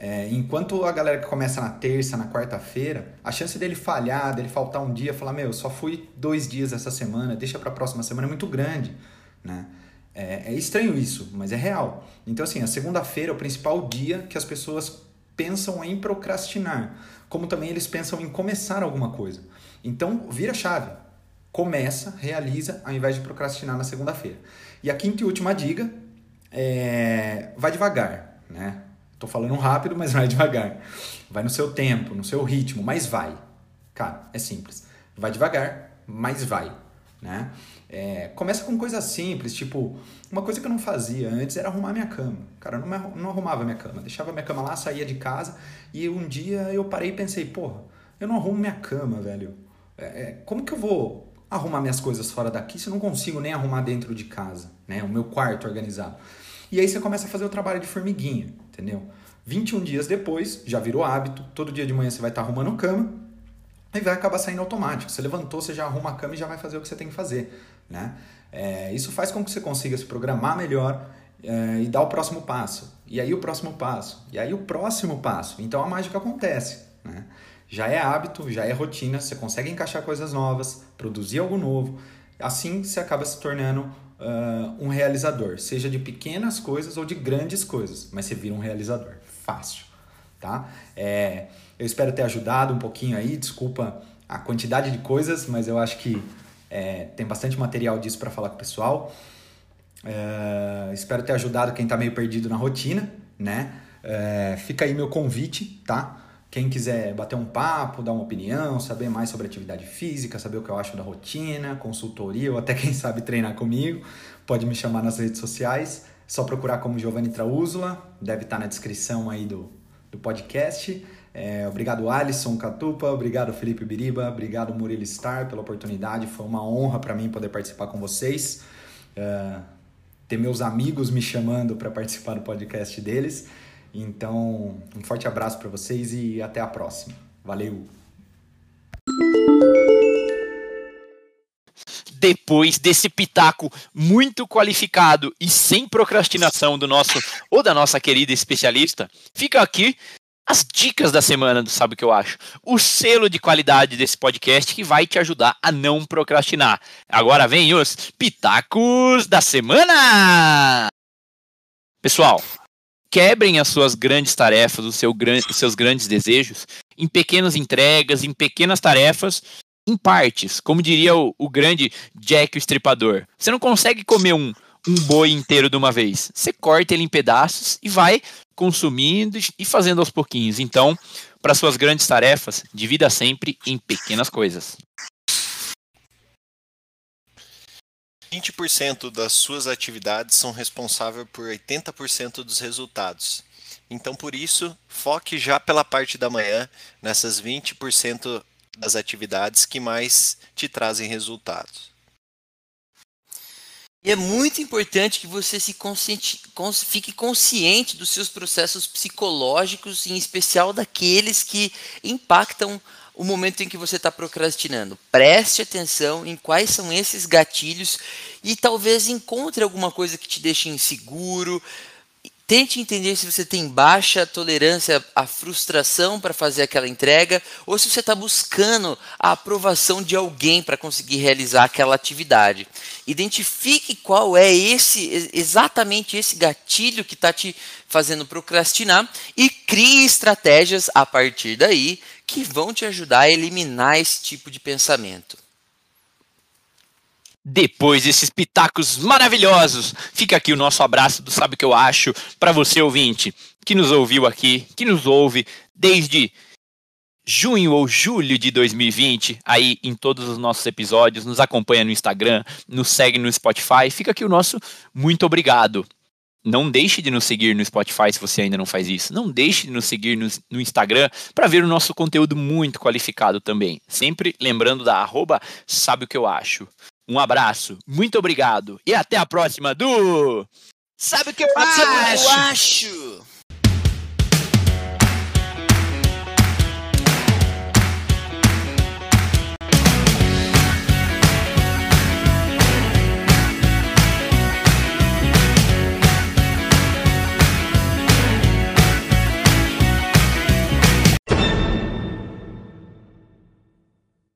É, enquanto a galera que começa na terça, na quarta-feira, a chance dele falhar, dele faltar um dia, falar, meu, só fui dois dias essa semana, deixa para a próxima semana, é muito grande, né? É, é, estranho isso, mas é real. Então, assim, a segunda-feira é o principal dia que as pessoas pensam em procrastinar, como também eles pensam em começar alguma coisa. Então, vira chave. Começa, realiza, ao invés de procrastinar na segunda-feira. E a quinta e última dica é vai devagar, né? Tô falando rápido, mas vai devagar. Vai no seu tempo, no seu ritmo, mas vai. Cara, é simples. Vai devagar, mas vai. Né? É, começa com coisas simples, tipo, uma coisa que eu não fazia antes era arrumar minha cama. Cara, eu não, não arrumava minha cama. Deixava minha cama lá, saía de casa e um dia eu parei e pensei, porra, eu não arrumo minha cama, velho. É, é como que eu vou arrumar minhas coisas fora daqui se eu não consigo nem arrumar dentro de casa, né? O meu quarto organizado. E aí você começa a fazer o trabalho de formiguinha entendeu? 21 dias depois, já virou hábito, todo dia de manhã você vai estar arrumando cama e vai acabar saindo automático. Você levantou, você já arruma a cama e já vai fazer o que você tem que fazer, né? É, isso faz com que você consiga se programar melhor é, e dar o próximo passo. E aí o próximo passo. E aí o próximo passo. Então a mágica acontece, né? Já é hábito, já é rotina, você consegue encaixar coisas novas, produzir algo novo. Assim você acaba se tornando uh, um realizador, seja de pequenas coisas ou de grandes coisas, mas você vira um realizador. Fácil, tá? É, eu espero ter ajudado um pouquinho aí, desculpa a quantidade de coisas, mas eu acho que é, tem bastante material disso para falar com o pessoal. É, espero ter ajudado quem está meio perdido na rotina, né? É, fica aí meu convite, tá? Quem quiser bater um papo, dar uma opinião, saber mais sobre atividade física, saber o que eu acho da rotina, consultoria ou até quem sabe treinar comigo, pode me chamar nas redes sociais. É só procurar como Giovanni Traúzula, deve estar na descrição aí do, do podcast. É, obrigado Alisson Catupa, obrigado Felipe Biriba, obrigado Murilo Star pela oportunidade. Foi uma honra para mim poder participar com vocês. É, ter meus amigos me chamando para participar do podcast deles. Então, um forte abraço para vocês e até a próxima. Valeu! Depois desse pitaco muito qualificado e sem procrastinação do nosso ou da nossa querida especialista, fica aqui as dicas da semana do Sabe o que eu acho. O selo de qualidade desse podcast que vai te ajudar a não procrastinar. Agora vem os pitacos da semana. Pessoal, quebrem as suas grandes tarefas, os, seu, os seus grandes desejos, em pequenas entregas, em pequenas tarefas, em partes. Como diria o, o grande Jack o Estripador. Você não consegue comer um, um boi inteiro de uma vez. Você corta ele em pedaços e vai consumindo e fazendo aos pouquinhos. Então, para suas grandes tarefas, divida sempre em pequenas coisas. 20% das suas atividades são responsáveis por 80% dos resultados. Então, por isso, foque já pela parte da manhã nessas 20% das atividades que mais te trazem resultados. E é muito importante que você se consciente, cons, fique consciente dos seus processos psicológicos, em especial daqueles que impactam o momento em que você está procrastinando. Preste atenção em quais são esses gatilhos e talvez encontre alguma coisa que te deixe inseguro, Tente entender se você tem baixa tolerância à frustração para fazer aquela entrega ou se você está buscando a aprovação de alguém para conseguir realizar aquela atividade. Identifique qual é esse exatamente esse gatilho que está te fazendo procrastinar e crie estratégias a partir daí que vão te ajudar a eliminar esse tipo de pensamento. Depois desses pitacos maravilhosos, fica aqui o nosso abraço do Sabe o que eu acho para você ouvinte que nos ouviu aqui, que nos ouve desde junho ou julho de 2020, aí em todos os nossos episódios, nos acompanha no Instagram, nos segue no Spotify. Fica aqui o nosso muito obrigado. Não deixe de nos seguir no Spotify se você ainda não faz isso. Não deixe de nos seguir no, no Instagram para ver o nosso conteúdo muito qualificado também. Sempre lembrando da arroba sabe o que eu acho. Um abraço, muito obrigado e até a próxima do. Sabe o que eu acho? Eu acho.